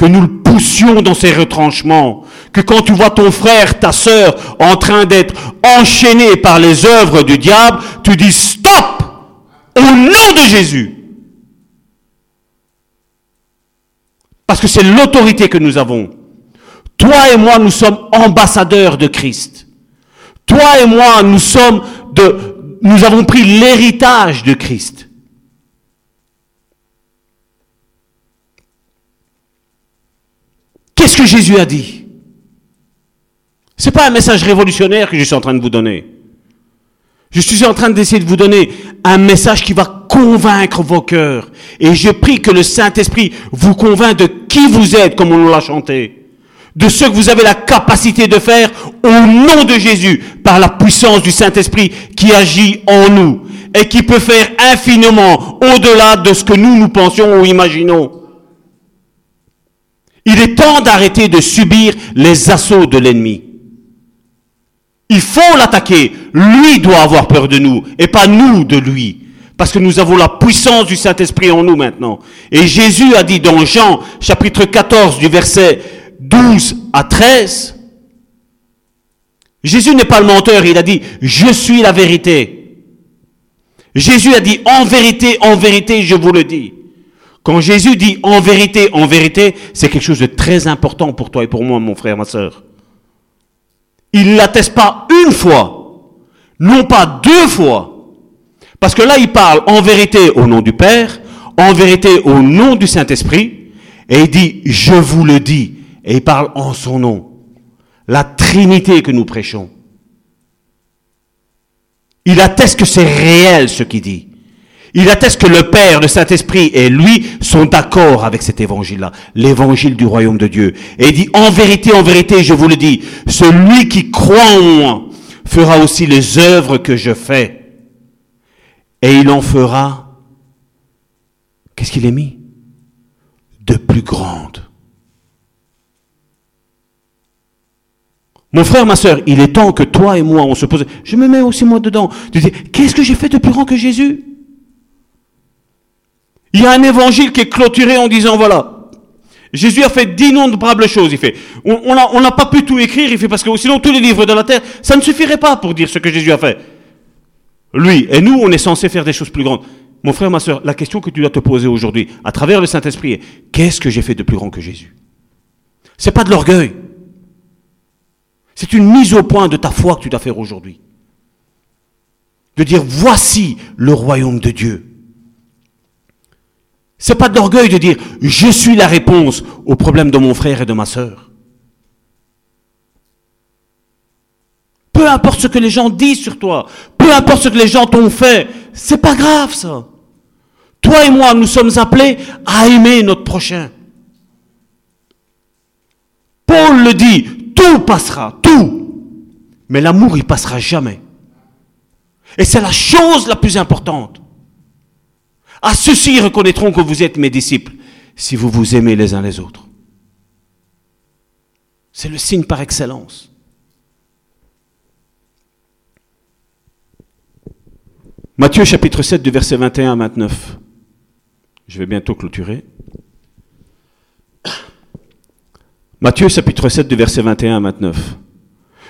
que nous le poussions dans ses retranchements, que quand tu vois ton frère, ta sœur en train d'être enchaîné par les œuvres du diable, tu dis stop au nom de Jésus. Parce que c'est l'autorité que nous avons. Toi et moi, nous sommes ambassadeurs de Christ. Toi et moi, nous sommes de, nous avons pris l'héritage de Christ. Qu'est-ce que Jésus a dit Ce n'est pas un message révolutionnaire que je suis en train de vous donner. Je suis en train d'essayer de vous donner un message qui va convaincre vos cœurs. Et je prie que le Saint-Esprit vous convainc de qui vous êtes, comme on l'a chanté. De ce que vous avez la capacité de faire au nom de Jésus, par la puissance du Saint-Esprit qui agit en nous et qui peut faire infiniment au-delà de ce que nous nous pensions ou imaginons. Il est temps d'arrêter de subir les assauts de l'ennemi. Il faut l'attaquer. Lui doit avoir peur de nous et pas nous de lui. Parce que nous avons la puissance du Saint-Esprit en nous maintenant. Et Jésus a dit dans Jean chapitre 14 du verset 12 à 13, Jésus n'est pas le menteur, il a dit, je suis la vérité. Jésus a dit, en vérité, en vérité, je vous le dis. Quand Jésus dit en vérité, en vérité, c'est quelque chose de très important pour toi et pour moi, mon frère, ma soeur. Il ne l'atteste pas une fois, non pas deux fois. Parce que là, il parle en vérité au nom du Père, en vérité au nom du Saint-Esprit, et il dit, je vous le dis, et il parle en son nom. La Trinité que nous prêchons. Il atteste que c'est réel ce qu'il dit. Il atteste que le Père, le Saint-Esprit et lui sont d'accord avec cet évangile-là, l'évangile du royaume de Dieu. Et il dit, en vérité, en vérité, je vous le dis, celui qui croit en moi fera aussi les œuvres que je fais. Et il en fera, qu'est-ce qu'il est mis? De plus grandes. Mon frère, ma soeur, il est temps que toi et moi, on se pose, je me mets aussi moi dedans, de dire, qu'est-ce que j'ai fait de plus grand que Jésus? Il y a un évangile qui est clôturé en disant voilà, Jésus a fait d'innombrables choses. Il fait, on n'a pas pu tout écrire. Il fait parce que sinon tous les livres de la terre, ça ne suffirait pas pour dire ce que Jésus a fait. Lui et nous, on est censé faire des choses plus grandes. Mon frère, ma soeur, la question que tu dois te poser aujourd'hui, à travers le Saint-Esprit, est qu'est-ce que j'ai fait de plus grand que Jésus? C'est pas de l'orgueil. C'est une mise au point de ta foi que tu dois faire aujourd'hui. De dire voici le royaume de Dieu. C'est pas de l'orgueil de dire je suis la réponse au problème de mon frère et de ma sœur. Peu importe ce que les gens disent sur toi, peu importe ce que les gens t'ont fait, c'est pas grave ça. Toi et moi, nous sommes appelés à aimer notre prochain. Paul le dit, tout passera, tout. Mais l'amour, il passera jamais. Et c'est la chose la plus importante. À ceux-ci reconnaîtront que vous êtes mes disciples si vous vous aimez les uns les autres. C'est le signe par excellence. Matthieu chapitre 7 du verset 21 à 29. Je vais bientôt clôturer. Matthieu chapitre 7 du verset 21 à 29.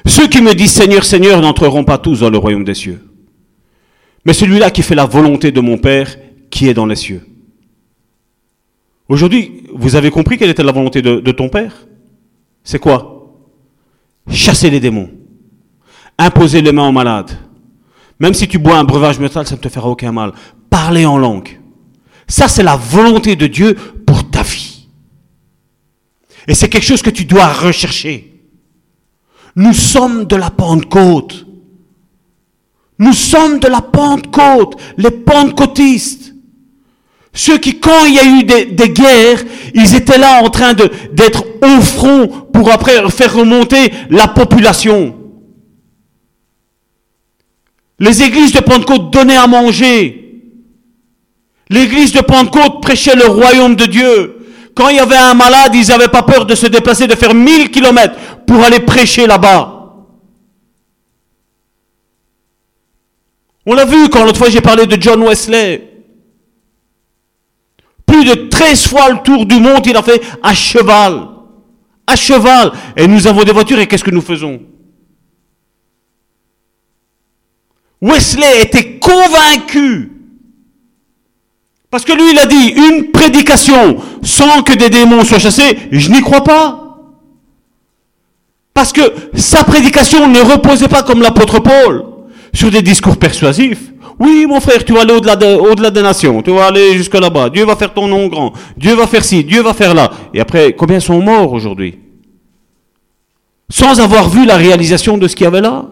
Ceux qui me disent Seigneur, Seigneur n'entreront pas tous dans le royaume des cieux. Mais celui-là qui fait la volonté de mon Père qui est dans les cieux. Aujourd'hui, vous avez compris quelle était la volonté de, ton Père? C'est quoi? Chasser les démons. Imposer les mains aux malades. Même si tu bois un breuvage métal, ça ne te fera aucun mal. Parler en langue. Ça, c'est la volonté de Dieu pour ta vie. Et c'est quelque chose que tu dois rechercher. Nous sommes de la Pentecôte. Nous sommes de la Pentecôte, les pentecôtistes. Ceux qui, quand il y a eu des, guerres, ils étaient là en train d'être au front pour après faire remonter la population. Les églises de Pentecôte donnaient à manger. L'église de Pentecôte prêchait le royaume de Dieu. Quand il y avait un malade, ils n'avaient pas peur de se déplacer, de faire 1000 kilomètres pour aller prêcher là-bas. On l'a vu quand l'autre fois j'ai parlé de John Wesley. De 13 fois le tour du monde, il a fait à cheval. À cheval. Et nous avons des voitures et qu'est-ce que nous faisons? Wesley était convaincu. Parce que lui, il a dit, une prédication sans que des démons soient chassés, je n'y crois pas. Parce que sa prédication ne reposait pas comme l'apôtre Paul sur des discours persuasifs. Oui, mon frère, tu vas aller au-delà de, au-delà des nations, tu vas aller jusque là-bas. Dieu va faire ton nom grand. Dieu va faire ci, Dieu va faire là. Et après, combien sont morts aujourd'hui? Sans avoir vu la réalisation de ce qu'il y avait là?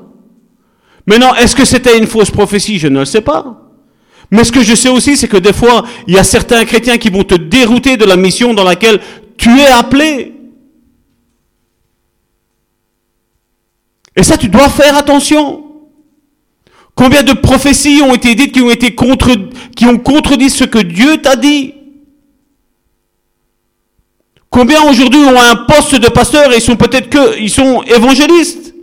Maintenant, est-ce que c'était une fausse prophétie? Je ne le sais pas. Mais ce que je sais aussi, c'est que des fois, il y a certains chrétiens qui vont te dérouter de la mission dans laquelle tu es appelé. Et ça, tu dois faire attention. Combien de prophéties ont été dites qui ont été contre, qui ont contredit ce que Dieu t'a dit? Combien aujourd'hui ont un poste de pasteur et ils sont peut-être que, ils sont évangélistes?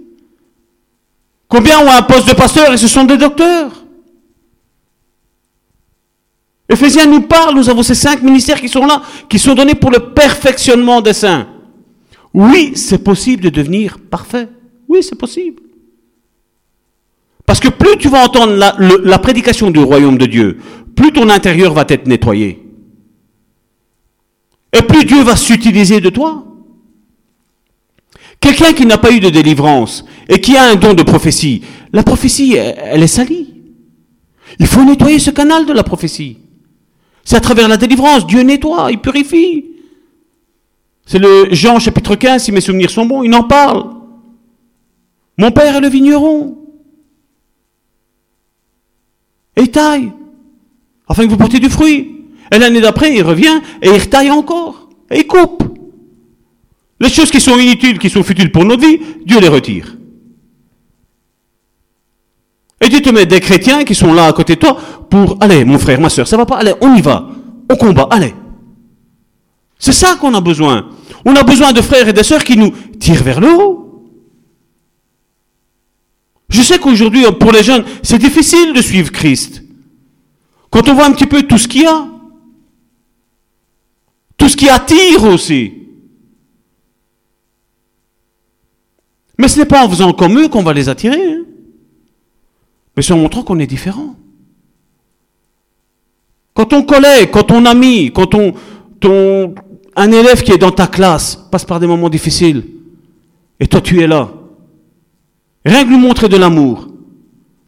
Combien ont un poste de pasteur et ce sont des docteurs? Éphésiens nous parle, nous avons ces cinq ministères qui sont là, qui sont donnés pour le perfectionnement des saints. Oui, c'est possible de devenir parfait. Oui, c'est possible. Parce que plus tu vas entendre la, prédication du royaume de Dieu, plus ton intérieur va être nettoyé. Et plus Dieu va s'utiliser de toi. Quelqu'un qui n'a pas eu de délivrance et qui a un don de prophétie, la prophétie, elle est salie. Il faut nettoyer ce canal de la prophétie. C'est à travers la délivrance, Dieu nettoie, il purifie. C'est le Jean chapitre 15, si mes souvenirs sont bons, il en parle. Mon père est le vigneron. Et il taille, afin que vous portiez du fruit. Et l'année d'après, il revient et il taille encore. Et il coupe. Les choses qui sont inutiles, qui sont futiles pour notre vie, Dieu les retire. Et Dieu te met des chrétiens qui sont là à côté de toi pour, allez, mon frère, ma soeur, ça va pas, allez, on y va, au combat, allez. C'est ça qu'on a besoin. On a besoin de frères et de sœurs qui nous tirent vers le haut. Je sais qu'aujourd'hui, pour les jeunes, c'est difficile de suivre Christ. Quand on voit un petit peu tout ce qu'il y a, tout ce qui attire aussi. Mais ce n'est pas en faisant comme eux qu'on va les attirer, hein. mais c'est en montrant qu'on est différent. Quand ton collègue, quand ton ami, quand ton, ton, un élève qui est dans ta classe passe par des moments difficiles, et toi tu es là, rien que lui montrer de l'amour,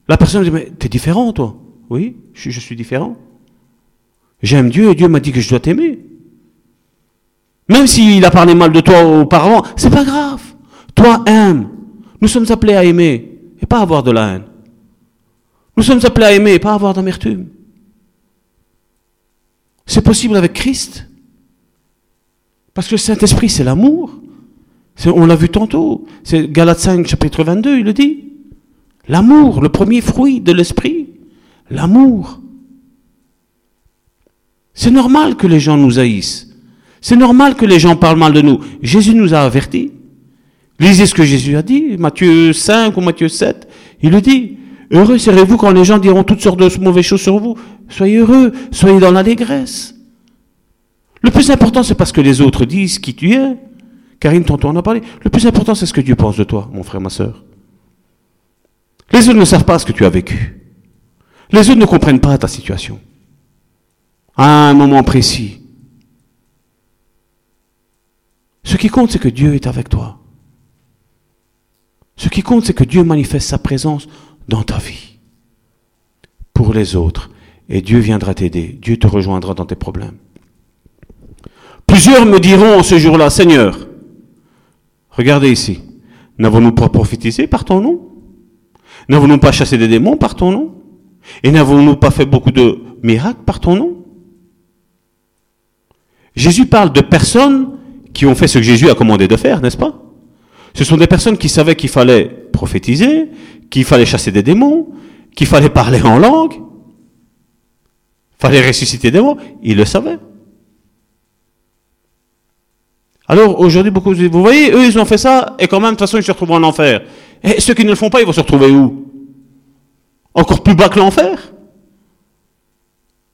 la personne dit, mais t'es différent toi. Oui, je, suis différent. J'aime Dieu et Dieu m'a dit que je dois t'aimer. Même s'il a parlé mal de toi auparavant, c'est pas grave. Toi, aime. Nous sommes appelés à aimer et pas avoir de la haine. Nous sommes appelés à aimer et pas avoir d'amertume. C'est possible avec Christ. Parce que le Saint-Esprit, c'est l'amour. On l'a vu tantôt. C'est Galates 5, chapitre 22, il le dit. L'amour, le premier fruit de l'Esprit. L'amour. C'est normal que les gens nous haïssent. C'est normal que les gens parlent mal de nous. Jésus nous a avertis. Lisez ce que Jésus a dit, Matthieu 5 ou Matthieu 7. Il le dit. Heureux serez-vous quand les gens diront toutes sortes de mauvaises choses sur vous. Soyez heureux, soyez dans l'allégresse. Le plus important, c'est pas ce que les autres disent, qui tu es. Karine, tantôt on a parlé. Le plus important, c'est ce que Dieu pense de toi, mon frère, ma soeur. Les autres ne savent pas ce que tu as vécu. Les autres ne comprennent pas ta situation. À un moment précis. Ce qui compte, c'est que Dieu est avec toi. Ce qui compte, c'est que Dieu manifeste sa présence dans ta vie. Pour les autres. Et Dieu viendra t'aider. Dieu te rejoindra dans tes problèmes. Plusieurs me diront ce jour-là, Seigneur, regardez ici, n'avons-nous pas prophétisé par ton nom N'avons-nous pas chassé des démons par ton nom Et n'avons-nous pas fait beaucoup de miracles par ton nom Jésus parle de personnes qui ont fait ce que Jésus a commandé de faire, n'est-ce pas? Ce sont des personnes qui savaient qu'il fallait prophétiser, qu'il fallait chasser des démons, qu'il fallait parler en langue, fallait ressusciter des morts. Ils le savaient. Alors aujourd'hui, beaucoup vous voyez, eux ils ont fait ça et quand même de toute façon ils se retrouvent en enfer. Et ceux qui ne le font pas, ils vont se retrouver où? Encore plus bas que l'enfer?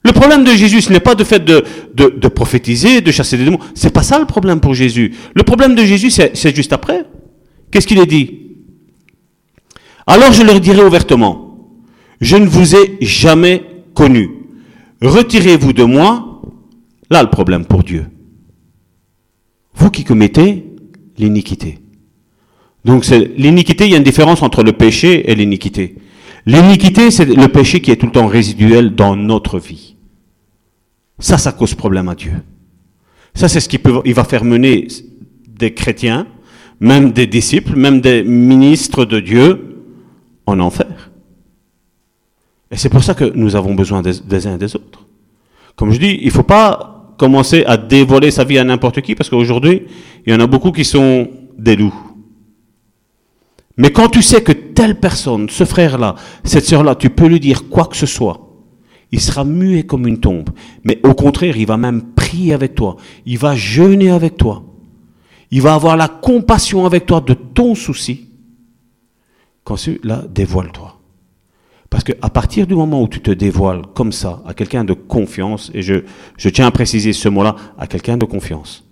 Le problème de Jésus, ce n'est pas de fait de, de, prophétiser, de chasser des démons. C'est pas ça le problème pour Jésus. Le problème de Jésus, c'est juste après. Qu'est-ce qu'il est dit? Alors je leur dirai ouvertement, je ne vous ai jamais connu. Retirez-vous de moi. Là le problème pour Dieu vous qui commettez l'iniquité. Donc c'est l'iniquité, il y a une différence entre le péché et l'iniquité. L'iniquité, c'est le péché qui est tout le temps résiduel dans notre vie. Ça, ça cause problème à Dieu. Ça, c'est ce qui peut, il va faire mener des chrétiens, même des disciples, même des ministres de Dieu, en enfer. Et c'est pour ça que nous avons besoin des, des uns et des autres. Comme je dis, il ne faut pas commencer à dévoiler sa vie à n'importe qui, parce qu'aujourd'hui, il y en a beaucoup qui sont des loups. Mais quand tu sais que telle personne, ce frère-là, cette sœur-là, tu peux lui dire quoi que ce soit, il sera muet comme une tombe. Mais au contraire, il va même prier avec toi. Il va jeûner avec toi. Il va avoir la compassion avec toi de ton souci. Quand celui-là, dévoile-toi. Parce qu'à partir du moment où tu te dévoiles comme ça à quelqu'un de confiance, et je, tiens à préciser ce mot-là, à quelqu'un de confiance,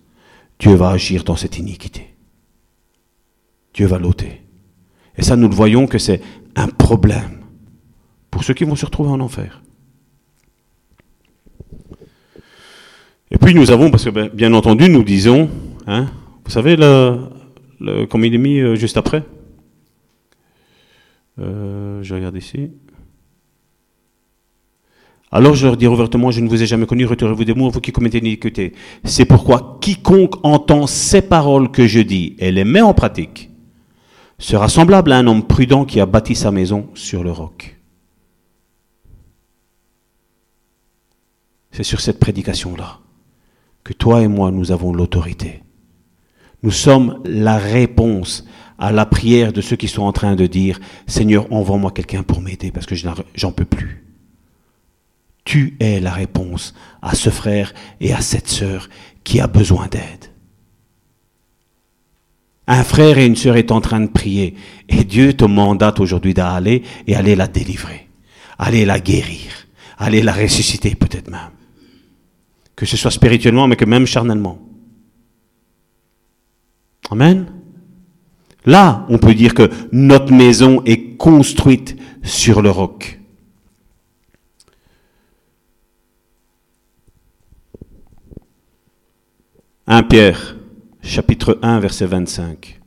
Dieu va agir dans cette iniquité. Dieu va l'ôter. Et ça, nous le voyons que c'est un problème pour ceux qui vont se retrouver en enfer. Et puis nous avons, parce que ben, bien entendu, nous disons, hein, vous savez, le, comme il est mis euh, juste après, euh, je regarde ici. Alors je leur dis ouvertement, je ne vous ai jamais connu, retirez-vous des mots, vous qui commettez l'iniquité. C'est pourquoi quiconque entend ces paroles que je dis et les met en pratique sera semblable à un homme prudent qui a bâti sa maison sur le roc. C'est sur cette prédication-là que toi et moi, nous avons l'autorité. Nous sommes la réponse à la prière de ceux qui sont en train de dire, Seigneur, envoie-moi quelqu'un pour m'aider parce que j'en peux plus. Tu es la réponse à ce frère et à cette sœur qui a besoin d'aide. Un frère et une sœur est en train de prier et Dieu te mandate aujourd'hui d'aller et aller la délivrer, aller la guérir, aller la ressusciter peut-être même. Que ce soit spirituellement mais que même charnellement. Amen. Là, on peut dire que notre maison est construite sur le roc. 1 Pierre, chapitre 1, verset 25.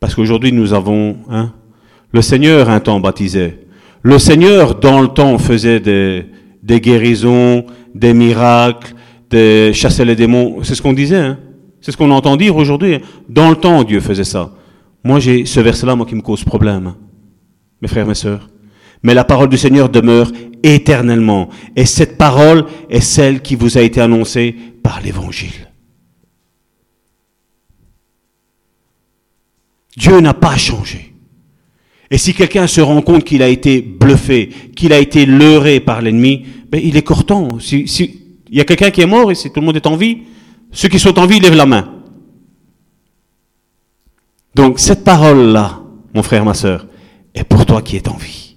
Parce qu'aujourd'hui nous avons, hein, le Seigneur un temps baptisait, Le Seigneur, dans le temps, faisait des, guérisons, des miracles, des chassait les démons. C'est ce qu'on disait. Hein c'est ce qu'on entend dire aujourd'hui. Hein. Dans le temps, Dieu faisait ça. Moi, j'ai ce verset-là, moi, qui me cause problème. Mes frères, mes sœurs. Mais la parole du Seigneur demeure éternellement. Et cette parole est celle qui vous a été annoncée par l'Évangile. Dieu n'a pas changé. Et si quelqu'un se rend compte qu'il a été bluffé, qu'il a été leurré par l'ennemi, ben, il est cortant. Si, si, il y a quelqu'un qui est mort et si tout le monde est en vie, ceux qui sont en vie lèvent la main. Donc cette parole-là, mon frère, ma soeur, est pour toi qui es en vie.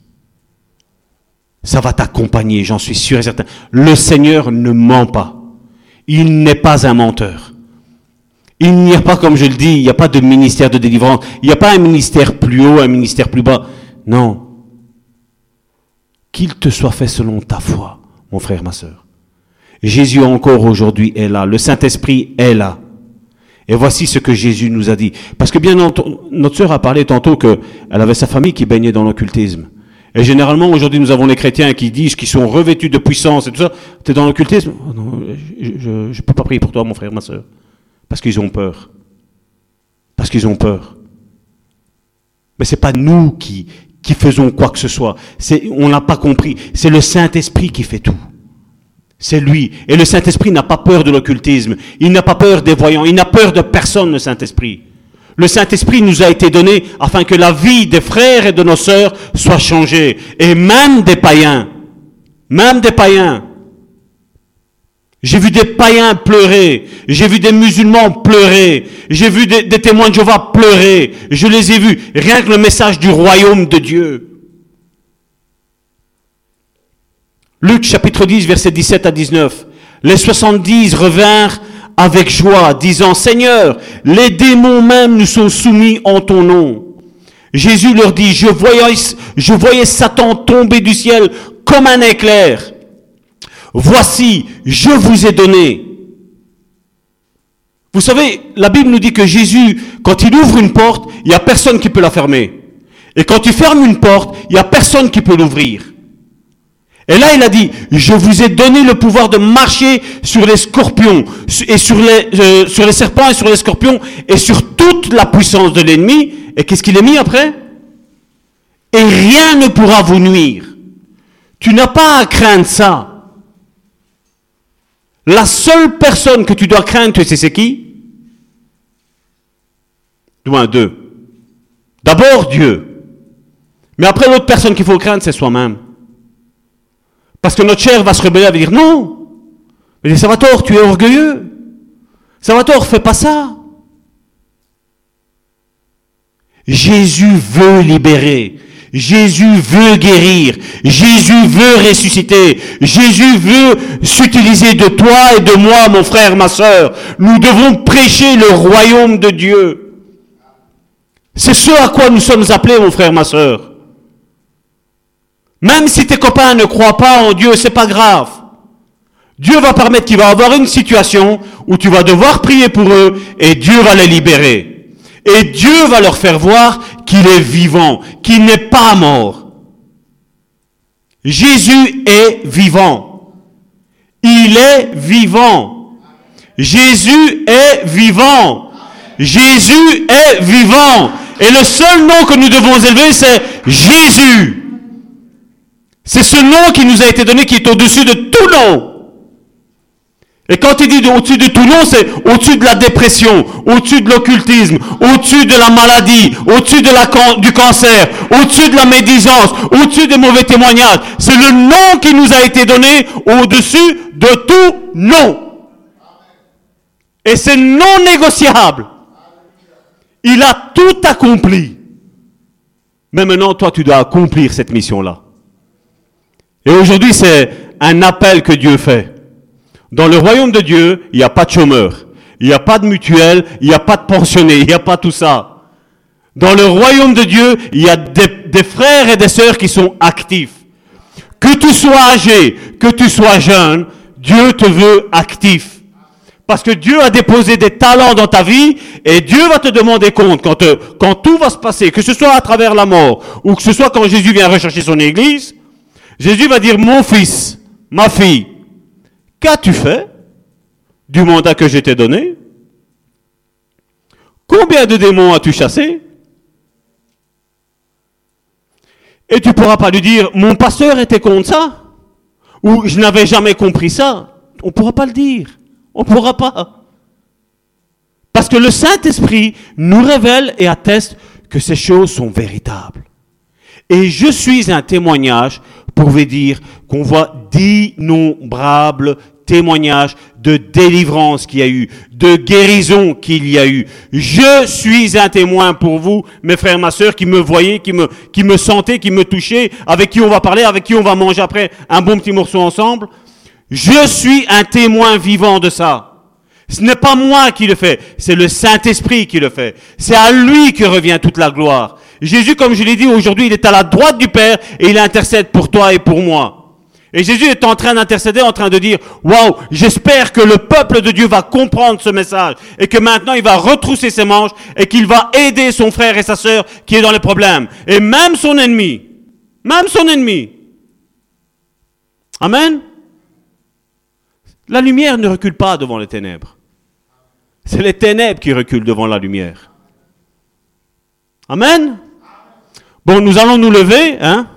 Ça va t'accompagner, j'en suis sûr et certain. Le Seigneur ne ment pas. Il n'est pas un menteur. Il n'y a pas, comme je le dis, il n'y a pas de ministère de délivrance. Il n'y a pas un ministère plus haut, un ministère plus bas. Non. Qu'il te soit fait selon ta foi, mon frère, ma soeur. Jésus encore aujourd'hui est là. Le Saint-Esprit est là. Et voici ce que Jésus nous a dit. Parce que bien notre sœur a parlé tantôt qu'elle avait sa famille qui baignait dans l'occultisme. Et généralement, aujourd'hui, nous avons les chrétiens qui disent qu'ils sont revêtus de puissance et tout ça. Tu es dans l'occultisme? Oh je ne peux pas prier pour toi, mon frère, ma soeur. Parce qu'ils ont peur. Parce qu'ils ont peur. Mais c'est pas nous qui, qui faisons quoi que ce soit. On n'a pas compris. C'est le Saint-Esprit qui fait tout. C'est lui. Et le Saint-Esprit n'a pas peur de l'occultisme. Il n'a pas peur des voyants. Il n'a peur de personne, le Saint-Esprit. Le Saint-Esprit nous a été donné afin que la vie des frères et de nos sœurs soit changée. Et même des païens. Même des païens. J'ai vu des païens pleurer. J'ai vu des musulmans pleurer. J'ai vu des, témoins de Jéhovah pleurer. Je les ai vus. Rien que le message du royaume de Dieu. Luc chapitre 10, verset 17 à 19. Les 70 revinrent avec joie, disant, Seigneur, les démons même nous sont soumis en ton nom. Jésus leur dit, je voyais, je voyais Satan tomber du ciel comme un éclair. Voici, je vous ai donné. Vous savez, la Bible nous dit que Jésus, quand il ouvre une porte, il n'y a personne qui peut la fermer. Et quand il ferme une porte, il n'y a personne qui peut l'ouvrir. Et là, il a dit, je vous ai donné le pouvoir de marcher sur les scorpions, et sur les, euh, sur les serpents et sur les scorpions, et sur toute la puissance de l'ennemi. Et qu'est-ce qu'il a mis après? Et rien ne pourra vous nuire. Tu n'as pas à craindre ça. La seule personne que tu dois craindre, tu sais c'est qui? Loin deux. D'abord Dieu. Mais après l'autre personne qu'il faut craindre, c'est soi-même. Parce que notre chair va se rebeller, va dire non. Mais Salvatore, tu es orgueilleux. Salvatore, fais pas ça. Jésus veut libérer. Jésus veut guérir. Jésus veut ressusciter. Jésus veut s'utiliser de toi et de moi, mon frère, ma soeur. Nous devons prêcher le royaume de Dieu. C'est ce à quoi nous sommes appelés, mon frère, ma soeur. Même si tes copains ne croient pas en Dieu, c'est pas grave. Dieu va permettre qu'il va avoir une situation où tu vas devoir prier pour eux et Dieu va les libérer. Et Dieu va leur faire voir qu'il est vivant, qu'il n'est pas mort. Jésus est vivant. Il est vivant. Jésus est vivant. Jésus est vivant. Et le seul nom que nous devons élever, c'est Jésus. C'est ce nom qui nous a été donné qui est au-dessus de tout nom. Et quand il dit au-dessus de tout nom, c'est au-dessus de la dépression, au-dessus de l'occultisme, au-dessus de la maladie, au-dessus de la du cancer, au-dessus de la médisance, au-dessus des mauvais témoignages. C'est le nom qui nous a été donné au-dessus de tout nom. Et c'est non négociable. Il a tout accompli. Mais maintenant, toi, tu dois accomplir cette mission-là. Et aujourd'hui, c'est un appel que Dieu fait. Dans le royaume de Dieu, il n'y a pas de chômeurs, il n'y a pas de mutuelle, il n'y a pas de pensionnés, il n'y a pas tout ça. Dans le royaume de Dieu, il y a des, frères et des sœurs qui sont actifs. Que tu sois âgé, que tu sois jeune, Dieu te veut actif. Parce que Dieu a déposé des talents dans ta vie et Dieu va te demander compte quand, euh, quand tout va se passer, que ce soit à travers la mort ou que ce soit quand Jésus vient rechercher son église. Jésus va dire, mon fils, ma fille, qu'as-tu fait du mandat que je t'ai donné? Combien de démons as-tu chassé? Et tu pourras pas lui dire, mon pasteur était contre ça, ou je n'avais jamais compris ça. On ne pourra pas le dire. On ne pourra pas. Parce que le Saint-Esprit nous révèle et atteste que ces choses sont véritables. Et je suis un témoignage pour vous dire qu'on voit d'innombrables témoignages de délivrance qu'il y a eu, de guérison qu'il y a eu. Je suis un témoin pour vous, mes frères, ma soeur, qui me voyaient, qui me, qui me sentaient, qui me touchaient, avec qui on va parler, avec qui on va manger après un bon petit morceau ensemble. Je suis un témoin vivant de ça. Ce n'est pas moi qui le fais, c'est le Saint-Esprit qui le fait. C'est à lui que revient toute la gloire. Jésus, comme je l'ai dit aujourd'hui, il est à la droite du Père et il intercède pour toi et pour moi. Et Jésus est en train d'intercéder, en train de dire, waouh, j'espère que le peuple de Dieu va comprendre ce message et que maintenant il va retrousser ses manches et qu'il va aider son frère et sa sœur qui est dans les problèmes. Et même son ennemi, même son ennemi. Amen. La lumière ne recule pas devant les ténèbres. C'est les ténèbres qui reculent devant la lumière. Amen. Bon, nous allons nous lever, hein.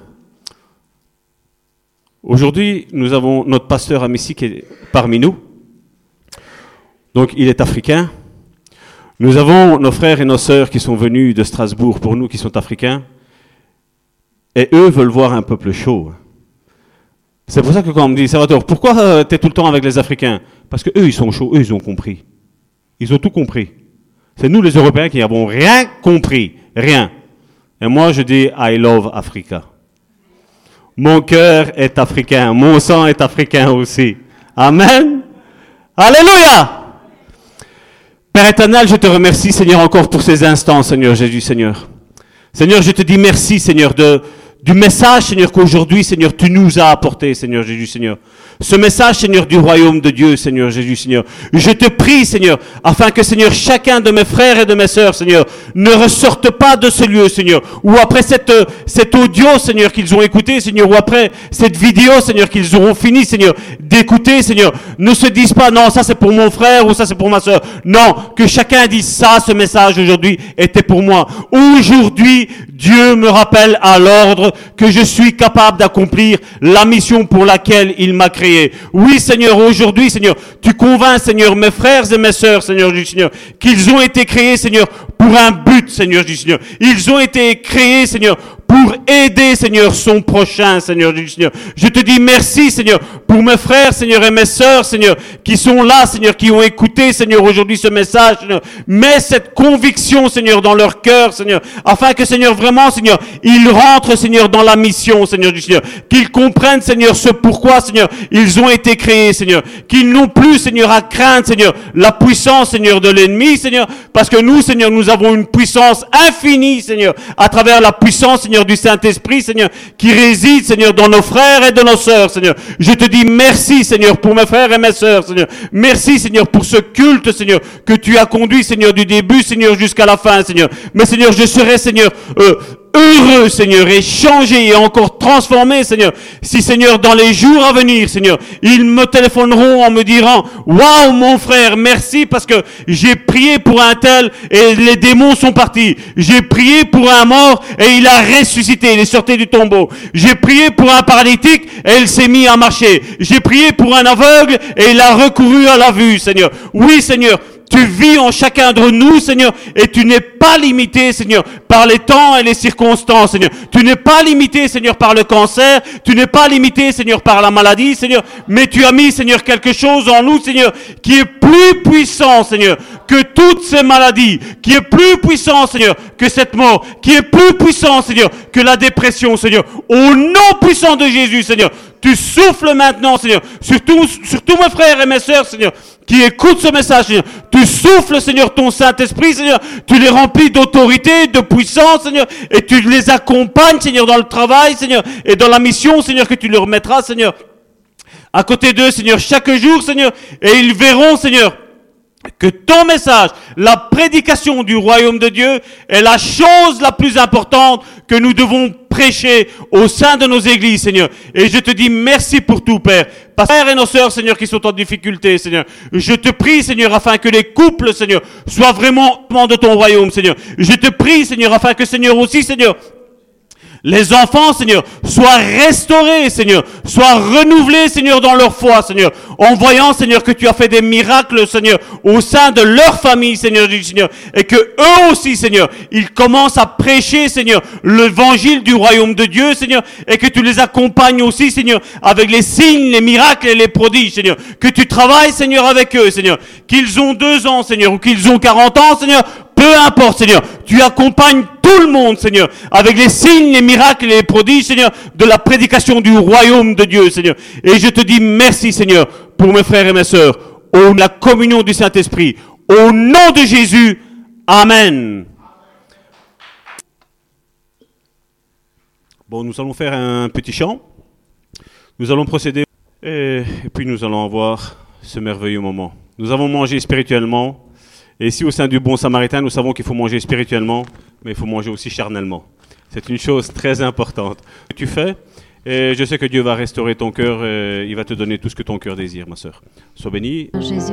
Aujourd'hui, nous avons notre pasteur Amissi qui est parmi nous. Donc, il est africain. Nous avons nos frères et nos sœurs qui sont venus de Strasbourg pour nous, qui sont africains. Et eux veulent voir un peuple chaud. C'est pour ça que quand on me dit, Salvatore, pourquoi euh, tu es tout le temps avec les Africains? Parce que eux, ils sont chauds, eux, ils ont compris. Ils ont tout compris. C'est nous, les Européens, qui n'avons rien compris. Rien. Et moi, je dis, I love Africa. Mon cœur est africain. Mon sang est africain aussi. Amen. Alléluia. Père éternel, je te remercie, Seigneur, encore pour ces instants, Seigneur Jésus, Seigneur. Seigneur, je te dis merci, Seigneur, du message, Seigneur, qu'aujourd'hui, Seigneur, tu nous as apporté, Seigneur Jésus, Seigneur. Ce message, Seigneur, du royaume de Dieu, Seigneur Jésus, Seigneur. Je te prie, Seigneur, afin que, Seigneur, chacun de mes frères et de mes sœurs, Seigneur, ne ressorte pas de ce lieu, Seigneur, ou après cette, cet audio, Seigneur, qu'ils ont écouté, Seigneur, ou après cette vidéo, Seigneur, qu'ils auront fini, Seigneur, d'écouter, Seigneur, ne se disent pas, non, ça c'est pour mon frère ou ça c'est pour ma sœur. Non, que chacun dise ça, ce message aujourd'hui était pour moi. Aujourd'hui, Dieu me rappelle à l'ordre que je suis capable d'accomplir la mission pour laquelle il m'a créé. Oui, Seigneur, aujourd'hui, Seigneur, tu convaincs, Seigneur, mes frères et mes sœurs, Seigneur du Seigneur, qu'ils ont été créés, Seigneur, pour un but, Seigneur du Seigneur. Ils ont été créés, Seigneur, pour aider, Seigneur, son prochain, Seigneur du Seigneur. Je te dis merci, Seigneur, pour mes frères, Seigneur, et mes sœurs, Seigneur, qui sont là, Seigneur, qui ont écouté, Seigneur, aujourd'hui ce message, Seigneur. Mets cette conviction, Seigneur, dans leur cœur, Seigneur, afin que, Seigneur, vraiment, Seigneur, ils rentrent, Seigneur, dans la mission, Seigneur du Seigneur. Qu'ils comprennent, Seigneur, ce pourquoi, Seigneur, ils ont été créés, Seigneur. Qu'ils n'ont plus, Seigneur, à craindre, Seigneur, la puissance, Seigneur, de l'ennemi, Seigneur, parce que nous, Seigneur, nous avons une puissance infinie, Seigneur, à travers la puissance, Seigneur, du Saint-Esprit, Seigneur, qui réside, Seigneur, dans nos frères et de nos sœurs, Seigneur. Je te dis merci, Seigneur, pour mes frères et mes sœurs, Seigneur. Merci, Seigneur, pour ce culte, Seigneur, que tu as conduit, Seigneur, du début, Seigneur, jusqu'à la fin, Seigneur. Mais, Seigneur, je serai, Seigneur, euh, heureux, Seigneur, et changé et encore transformé, Seigneur. Si, Seigneur, dans les jours à venir, Seigneur, ils me téléphoneront en me disant, waouh, mon frère, merci parce que j'ai prié pour un tel et les démons sont partis. J'ai prié pour un mort et il a ressuscité, il est sorti du tombeau. J'ai prié pour un paralytique et il s'est mis à marcher. J'ai prié pour un aveugle et il a recouru à la vue, Seigneur. Oui, Seigneur. Tu vis en chacun de nous, Seigneur, et tu n'es pas limité, Seigneur, par les temps et les circonstances, Seigneur. Tu n'es pas limité, Seigneur, par le cancer. Tu n'es pas limité, Seigneur, par la maladie, Seigneur. Mais tu as mis, Seigneur, quelque chose en nous, Seigneur, qui est plus puissant, Seigneur, que toutes ces maladies, qui est plus puissant, Seigneur, que cette mort, qui est plus puissant, Seigneur, que la dépression, Seigneur. Au nom puissant de Jésus, Seigneur, tu souffles maintenant, Seigneur, sur tous, sur tous mes frères et mes sœurs, Seigneur, qui écoutent ce message, Seigneur. Tu souffles, Seigneur, ton Saint-Esprit, Seigneur. Tu les remplis d'autorité, de puissance, Seigneur. Et tu les accompagnes, Seigneur, dans le travail, Seigneur. Et dans la mission, Seigneur, que tu leur mettras, Seigneur. À côté d'eux, Seigneur, chaque jour, Seigneur. Et ils verront, Seigneur, que ton message, la prédication du royaume de Dieu est la chose la plus importante que nous devons prêcher au sein de nos églises, Seigneur. Et je te dis merci pour tout, Père. Père et nos sœurs, Seigneur, qui sont en difficulté, Seigneur. Je te prie, Seigneur, afin que les couples, Seigneur, soient vraiment de ton royaume, Seigneur. Je te prie, Seigneur, afin que, Seigneur, aussi, Seigneur, les enfants, Seigneur, soient restaurés, Seigneur, soient renouvelés, Seigneur, dans leur foi, Seigneur, en voyant, Seigneur, que tu as fait des miracles, Seigneur, au sein de leur famille, Seigneur, du Seigneur, et que eux aussi, Seigneur, ils commencent à prêcher, Seigneur, l'évangile du royaume de Dieu, Seigneur, et que tu les accompagnes aussi, Seigneur, avec les signes, les miracles et les prodiges, Seigneur, que tu travailles, Seigneur, avec eux, Seigneur, qu'ils ont deux ans, Seigneur, ou qu'ils ont quarante ans, Seigneur, peu importe, Seigneur, tu accompagnes tout le monde, Seigneur, avec les signes, les miracles et les prodiges, Seigneur, de la prédication du royaume de Dieu, Seigneur. Et je te dis merci, Seigneur, pour mes frères et mes sœurs, au la communion du Saint-Esprit, au nom de Jésus. Amen. Bon, nous allons faire un petit chant. Nous allons procéder et, et puis nous allons avoir ce merveilleux moment. Nous avons mangé spirituellement. Et ici, au sein du bon samaritain, nous savons qu'il faut manger spirituellement, mais il faut manger aussi charnellement. C'est une chose très importante que tu fais. Et je sais que Dieu va restaurer ton cœur il va te donner tout ce que ton cœur désire, ma sœur. Sois bénie. Jésus.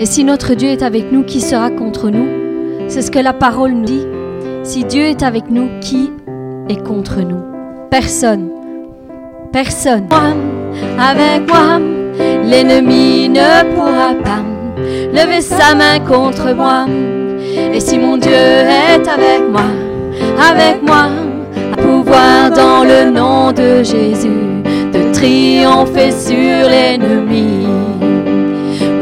Et si notre Dieu est avec nous, qui sera contre nous C'est ce que la parole nous dit. Si Dieu est avec nous, qui est contre nous Personne. Personne. Avec moi, l'ennemi ne pourra pas lever sa main contre moi. Et si mon Dieu est avec moi, avec moi, à pouvoir dans le nom de Jésus de triompher sur l'ennemi.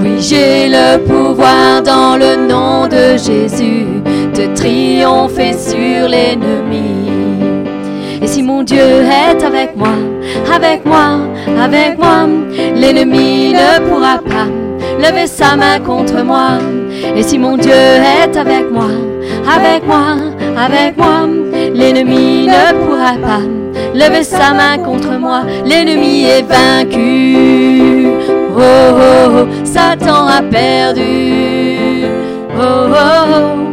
Oui, j'ai le pouvoir dans le nom de Jésus de triompher sur l'ennemi. Et si mon Dieu est avec moi, avec moi, avec moi, l'ennemi ne pourra pas lever sa main contre moi. Et si mon Dieu est avec moi, avec moi, avec moi, l'ennemi ne pourra pas lever sa main contre moi. L'ennemi est vaincu. Oh, oh, oh, Satan a perdu. Oh, oh, oh.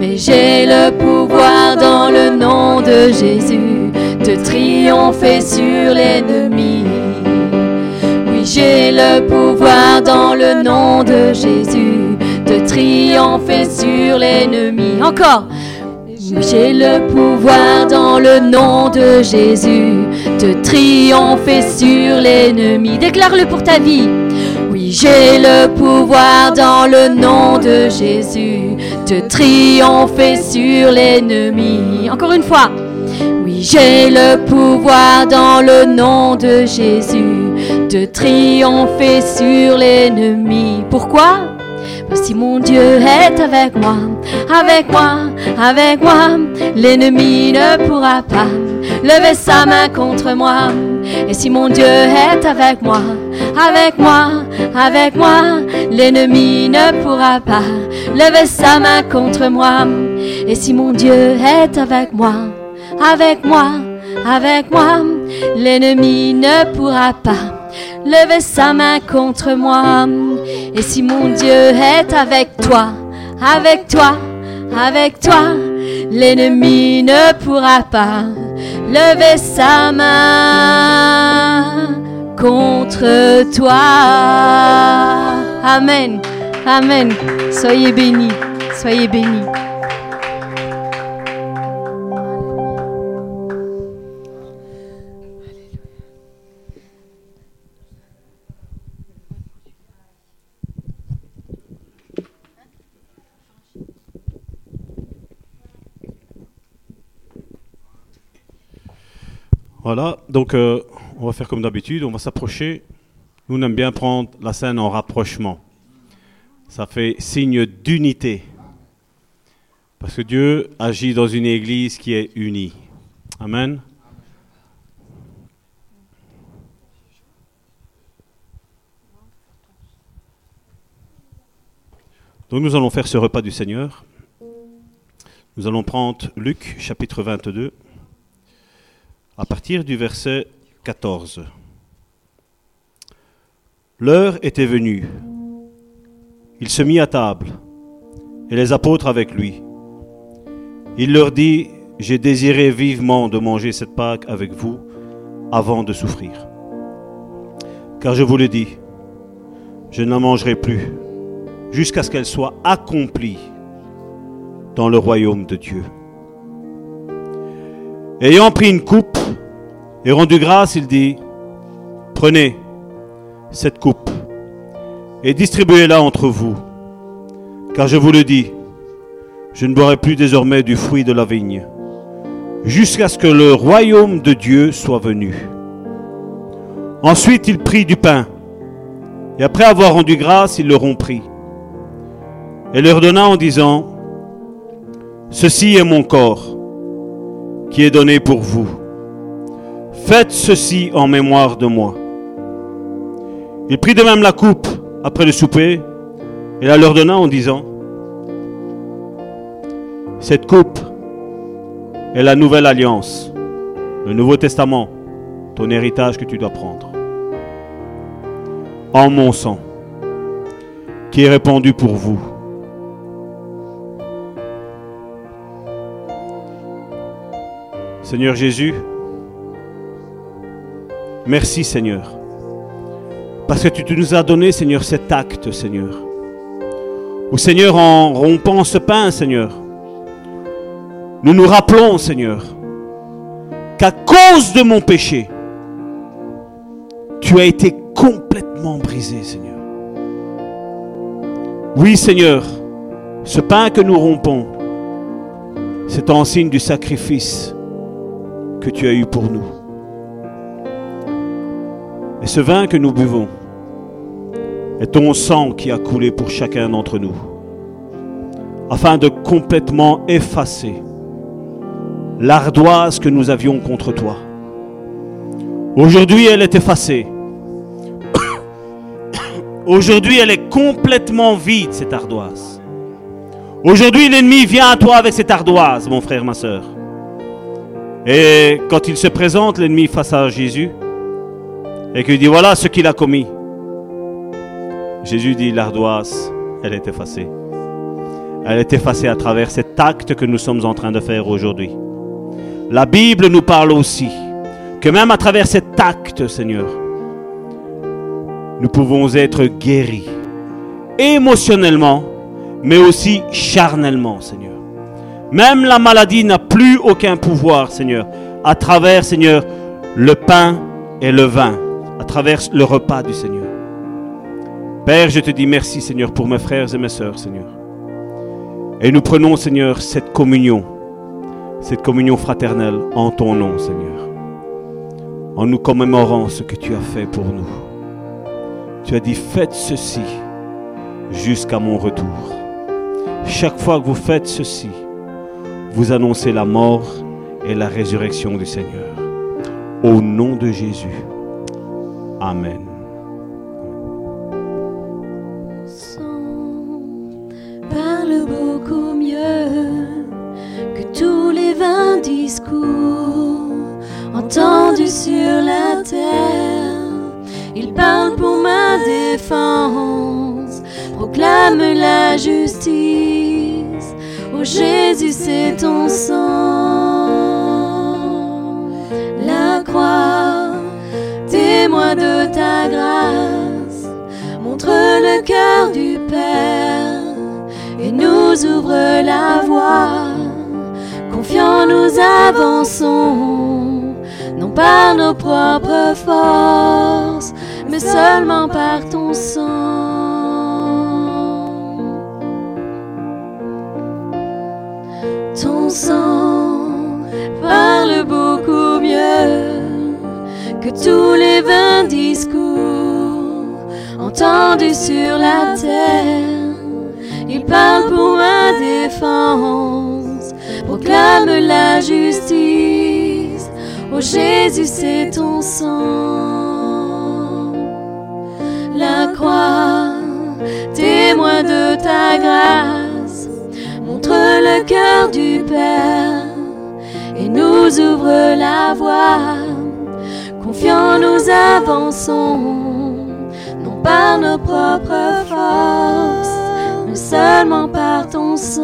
Mais j'ai le pouvoir dans le nom de Jésus de triompher sur l'ennemi. J'ai le pouvoir dans le nom de Jésus de triompher sur l'ennemi. Encore. J'ai le pouvoir dans le nom de Jésus de triompher sur l'ennemi. Déclare-le pour ta vie. Oui, j'ai le pouvoir dans le nom de Jésus de triompher sur l'ennemi. Encore une fois. Oui, j'ai le pouvoir dans le nom de Jésus de triompher sur l'ennemi. Pourquoi? Si mon Dieu est avec moi, avec moi, avec moi, l'ennemi ne pourra pas lever sa main contre moi. Et si mon Dieu est avec moi, avec moi, avec moi, l'ennemi ne pourra pas lever sa main contre moi. Et si mon Dieu est avec moi, avec moi, avec moi, l'ennemi ne pourra pas lever sa main contre moi. Et si mon Dieu est avec toi, avec toi, avec toi, l'ennemi ne pourra pas lever sa main contre toi. Amen. Amen. Soyez bénis. Soyez bénis. Voilà, donc euh, on va faire comme d'habitude, on va s'approcher. Nous, on aime bien prendre la scène en rapprochement. Ça fait signe d'unité. Parce que Dieu agit dans une église qui est unie. Amen. Donc nous allons faire ce repas du Seigneur. Nous allons prendre Luc chapitre 22 à partir du verset 14. L'heure était venue il se mit à table, et les apôtres avec lui. Il leur dit, j'ai désiré vivement de manger cette Pâque avec vous avant de souffrir. Car je vous le dis, je ne mangerai plus jusqu'à ce qu'elle soit accomplie dans le royaume de Dieu. Ayant pris une coupe et rendu grâce, il dit, prenez cette coupe et distribuez-la entre vous, car je vous le dis, je ne boirai plus désormais du fruit de la vigne, jusqu'à ce que le royaume de Dieu soit venu. Ensuite il prit du pain, et après avoir rendu grâce, il le rompit, et leur donna en disant, Ceci est mon corps, qui est donné pour vous. Faites ceci en mémoire de moi. Il prit de même la coupe après le souper, et la leur donna en disant, Cette coupe est la nouvelle alliance, le Nouveau Testament, ton héritage que tu dois prendre. En mon sang, qui est répandu pour vous. Seigneur Jésus, merci Seigneur, parce que tu nous as donné Seigneur cet acte Seigneur. Ou Seigneur, en rompant ce pain Seigneur, nous nous rappelons Seigneur qu'à cause de mon péché, tu as été complètement brisé Seigneur. Oui Seigneur, ce pain que nous rompons, c'est en signe du sacrifice que tu as eu pour nous. Et ce vin que nous buvons est ton sang qui a coulé pour chacun d'entre nous, afin de complètement effacer l'ardoise que nous avions contre toi. Aujourd'hui, elle est effacée. <coughs> Aujourd'hui, elle est complètement vide, cette ardoise. Aujourd'hui, l'ennemi vient à toi avec cette ardoise, mon frère, ma soeur. Et quand il se présente, l'ennemi face à Jésus, et qu'il dit, voilà ce qu'il a commis. Jésus dit, l'ardoise, elle est effacée. Elle est effacée à travers cet acte que nous sommes en train de faire aujourd'hui. La Bible nous parle aussi que même à travers cet acte, Seigneur, nous pouvons être guéris émotionnellement, mais aussi charnellement, Seigneur. Même la maladie n'a plus aucun pouvoir, Seigneur, à travers, Seigneur, le pain et le vin, à travers le repas du Seigneur. Père, je te dis merci, Seigneur, pour mes frères et mes sœurs, Seigneur. Et nous prenons, Seigneur, cette communion, cette communion fraternelle en ton nom, Seigneur, en nous commémorant ce que tu as fait pour nous. Tu as dit, faites ceci jusqu'à mon retour. Chaque fois que vous faites ceci, vous annoncez la mort et la résurrection du Seigneur. Au nom de Jésus. Amen. parle beaucoup mieux que tous les vains discours entendus sur la terre. Il parle pour ma défense, proclame la justice. Oh Jésus, c'est ton sang. La croix, témoin de ta grâce, montre le cœur du Père et nous ouvre la voie. Confiants, nous avançons, non par nos propres forces, mais seulement par ton sang. Ton sang parle beaucoup mieux que tous les vains discours entendus sur la terre. Il parle pour ma défense, proclame la justice. Oh Jésus, c'est ton sang. La croix, témoin de ta grâce, montre le cœur du Père et nous ouvre la voie. Confiants, nous avançons, non par nos propres forces seulement par ton sang,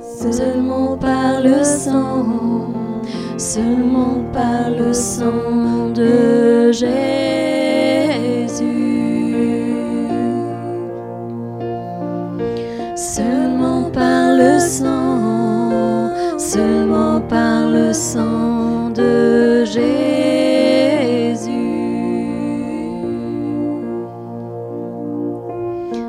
seulement par le sang, seulement par le sang de Jésus. Seulement par le sang, seulement par le sang de Jésus.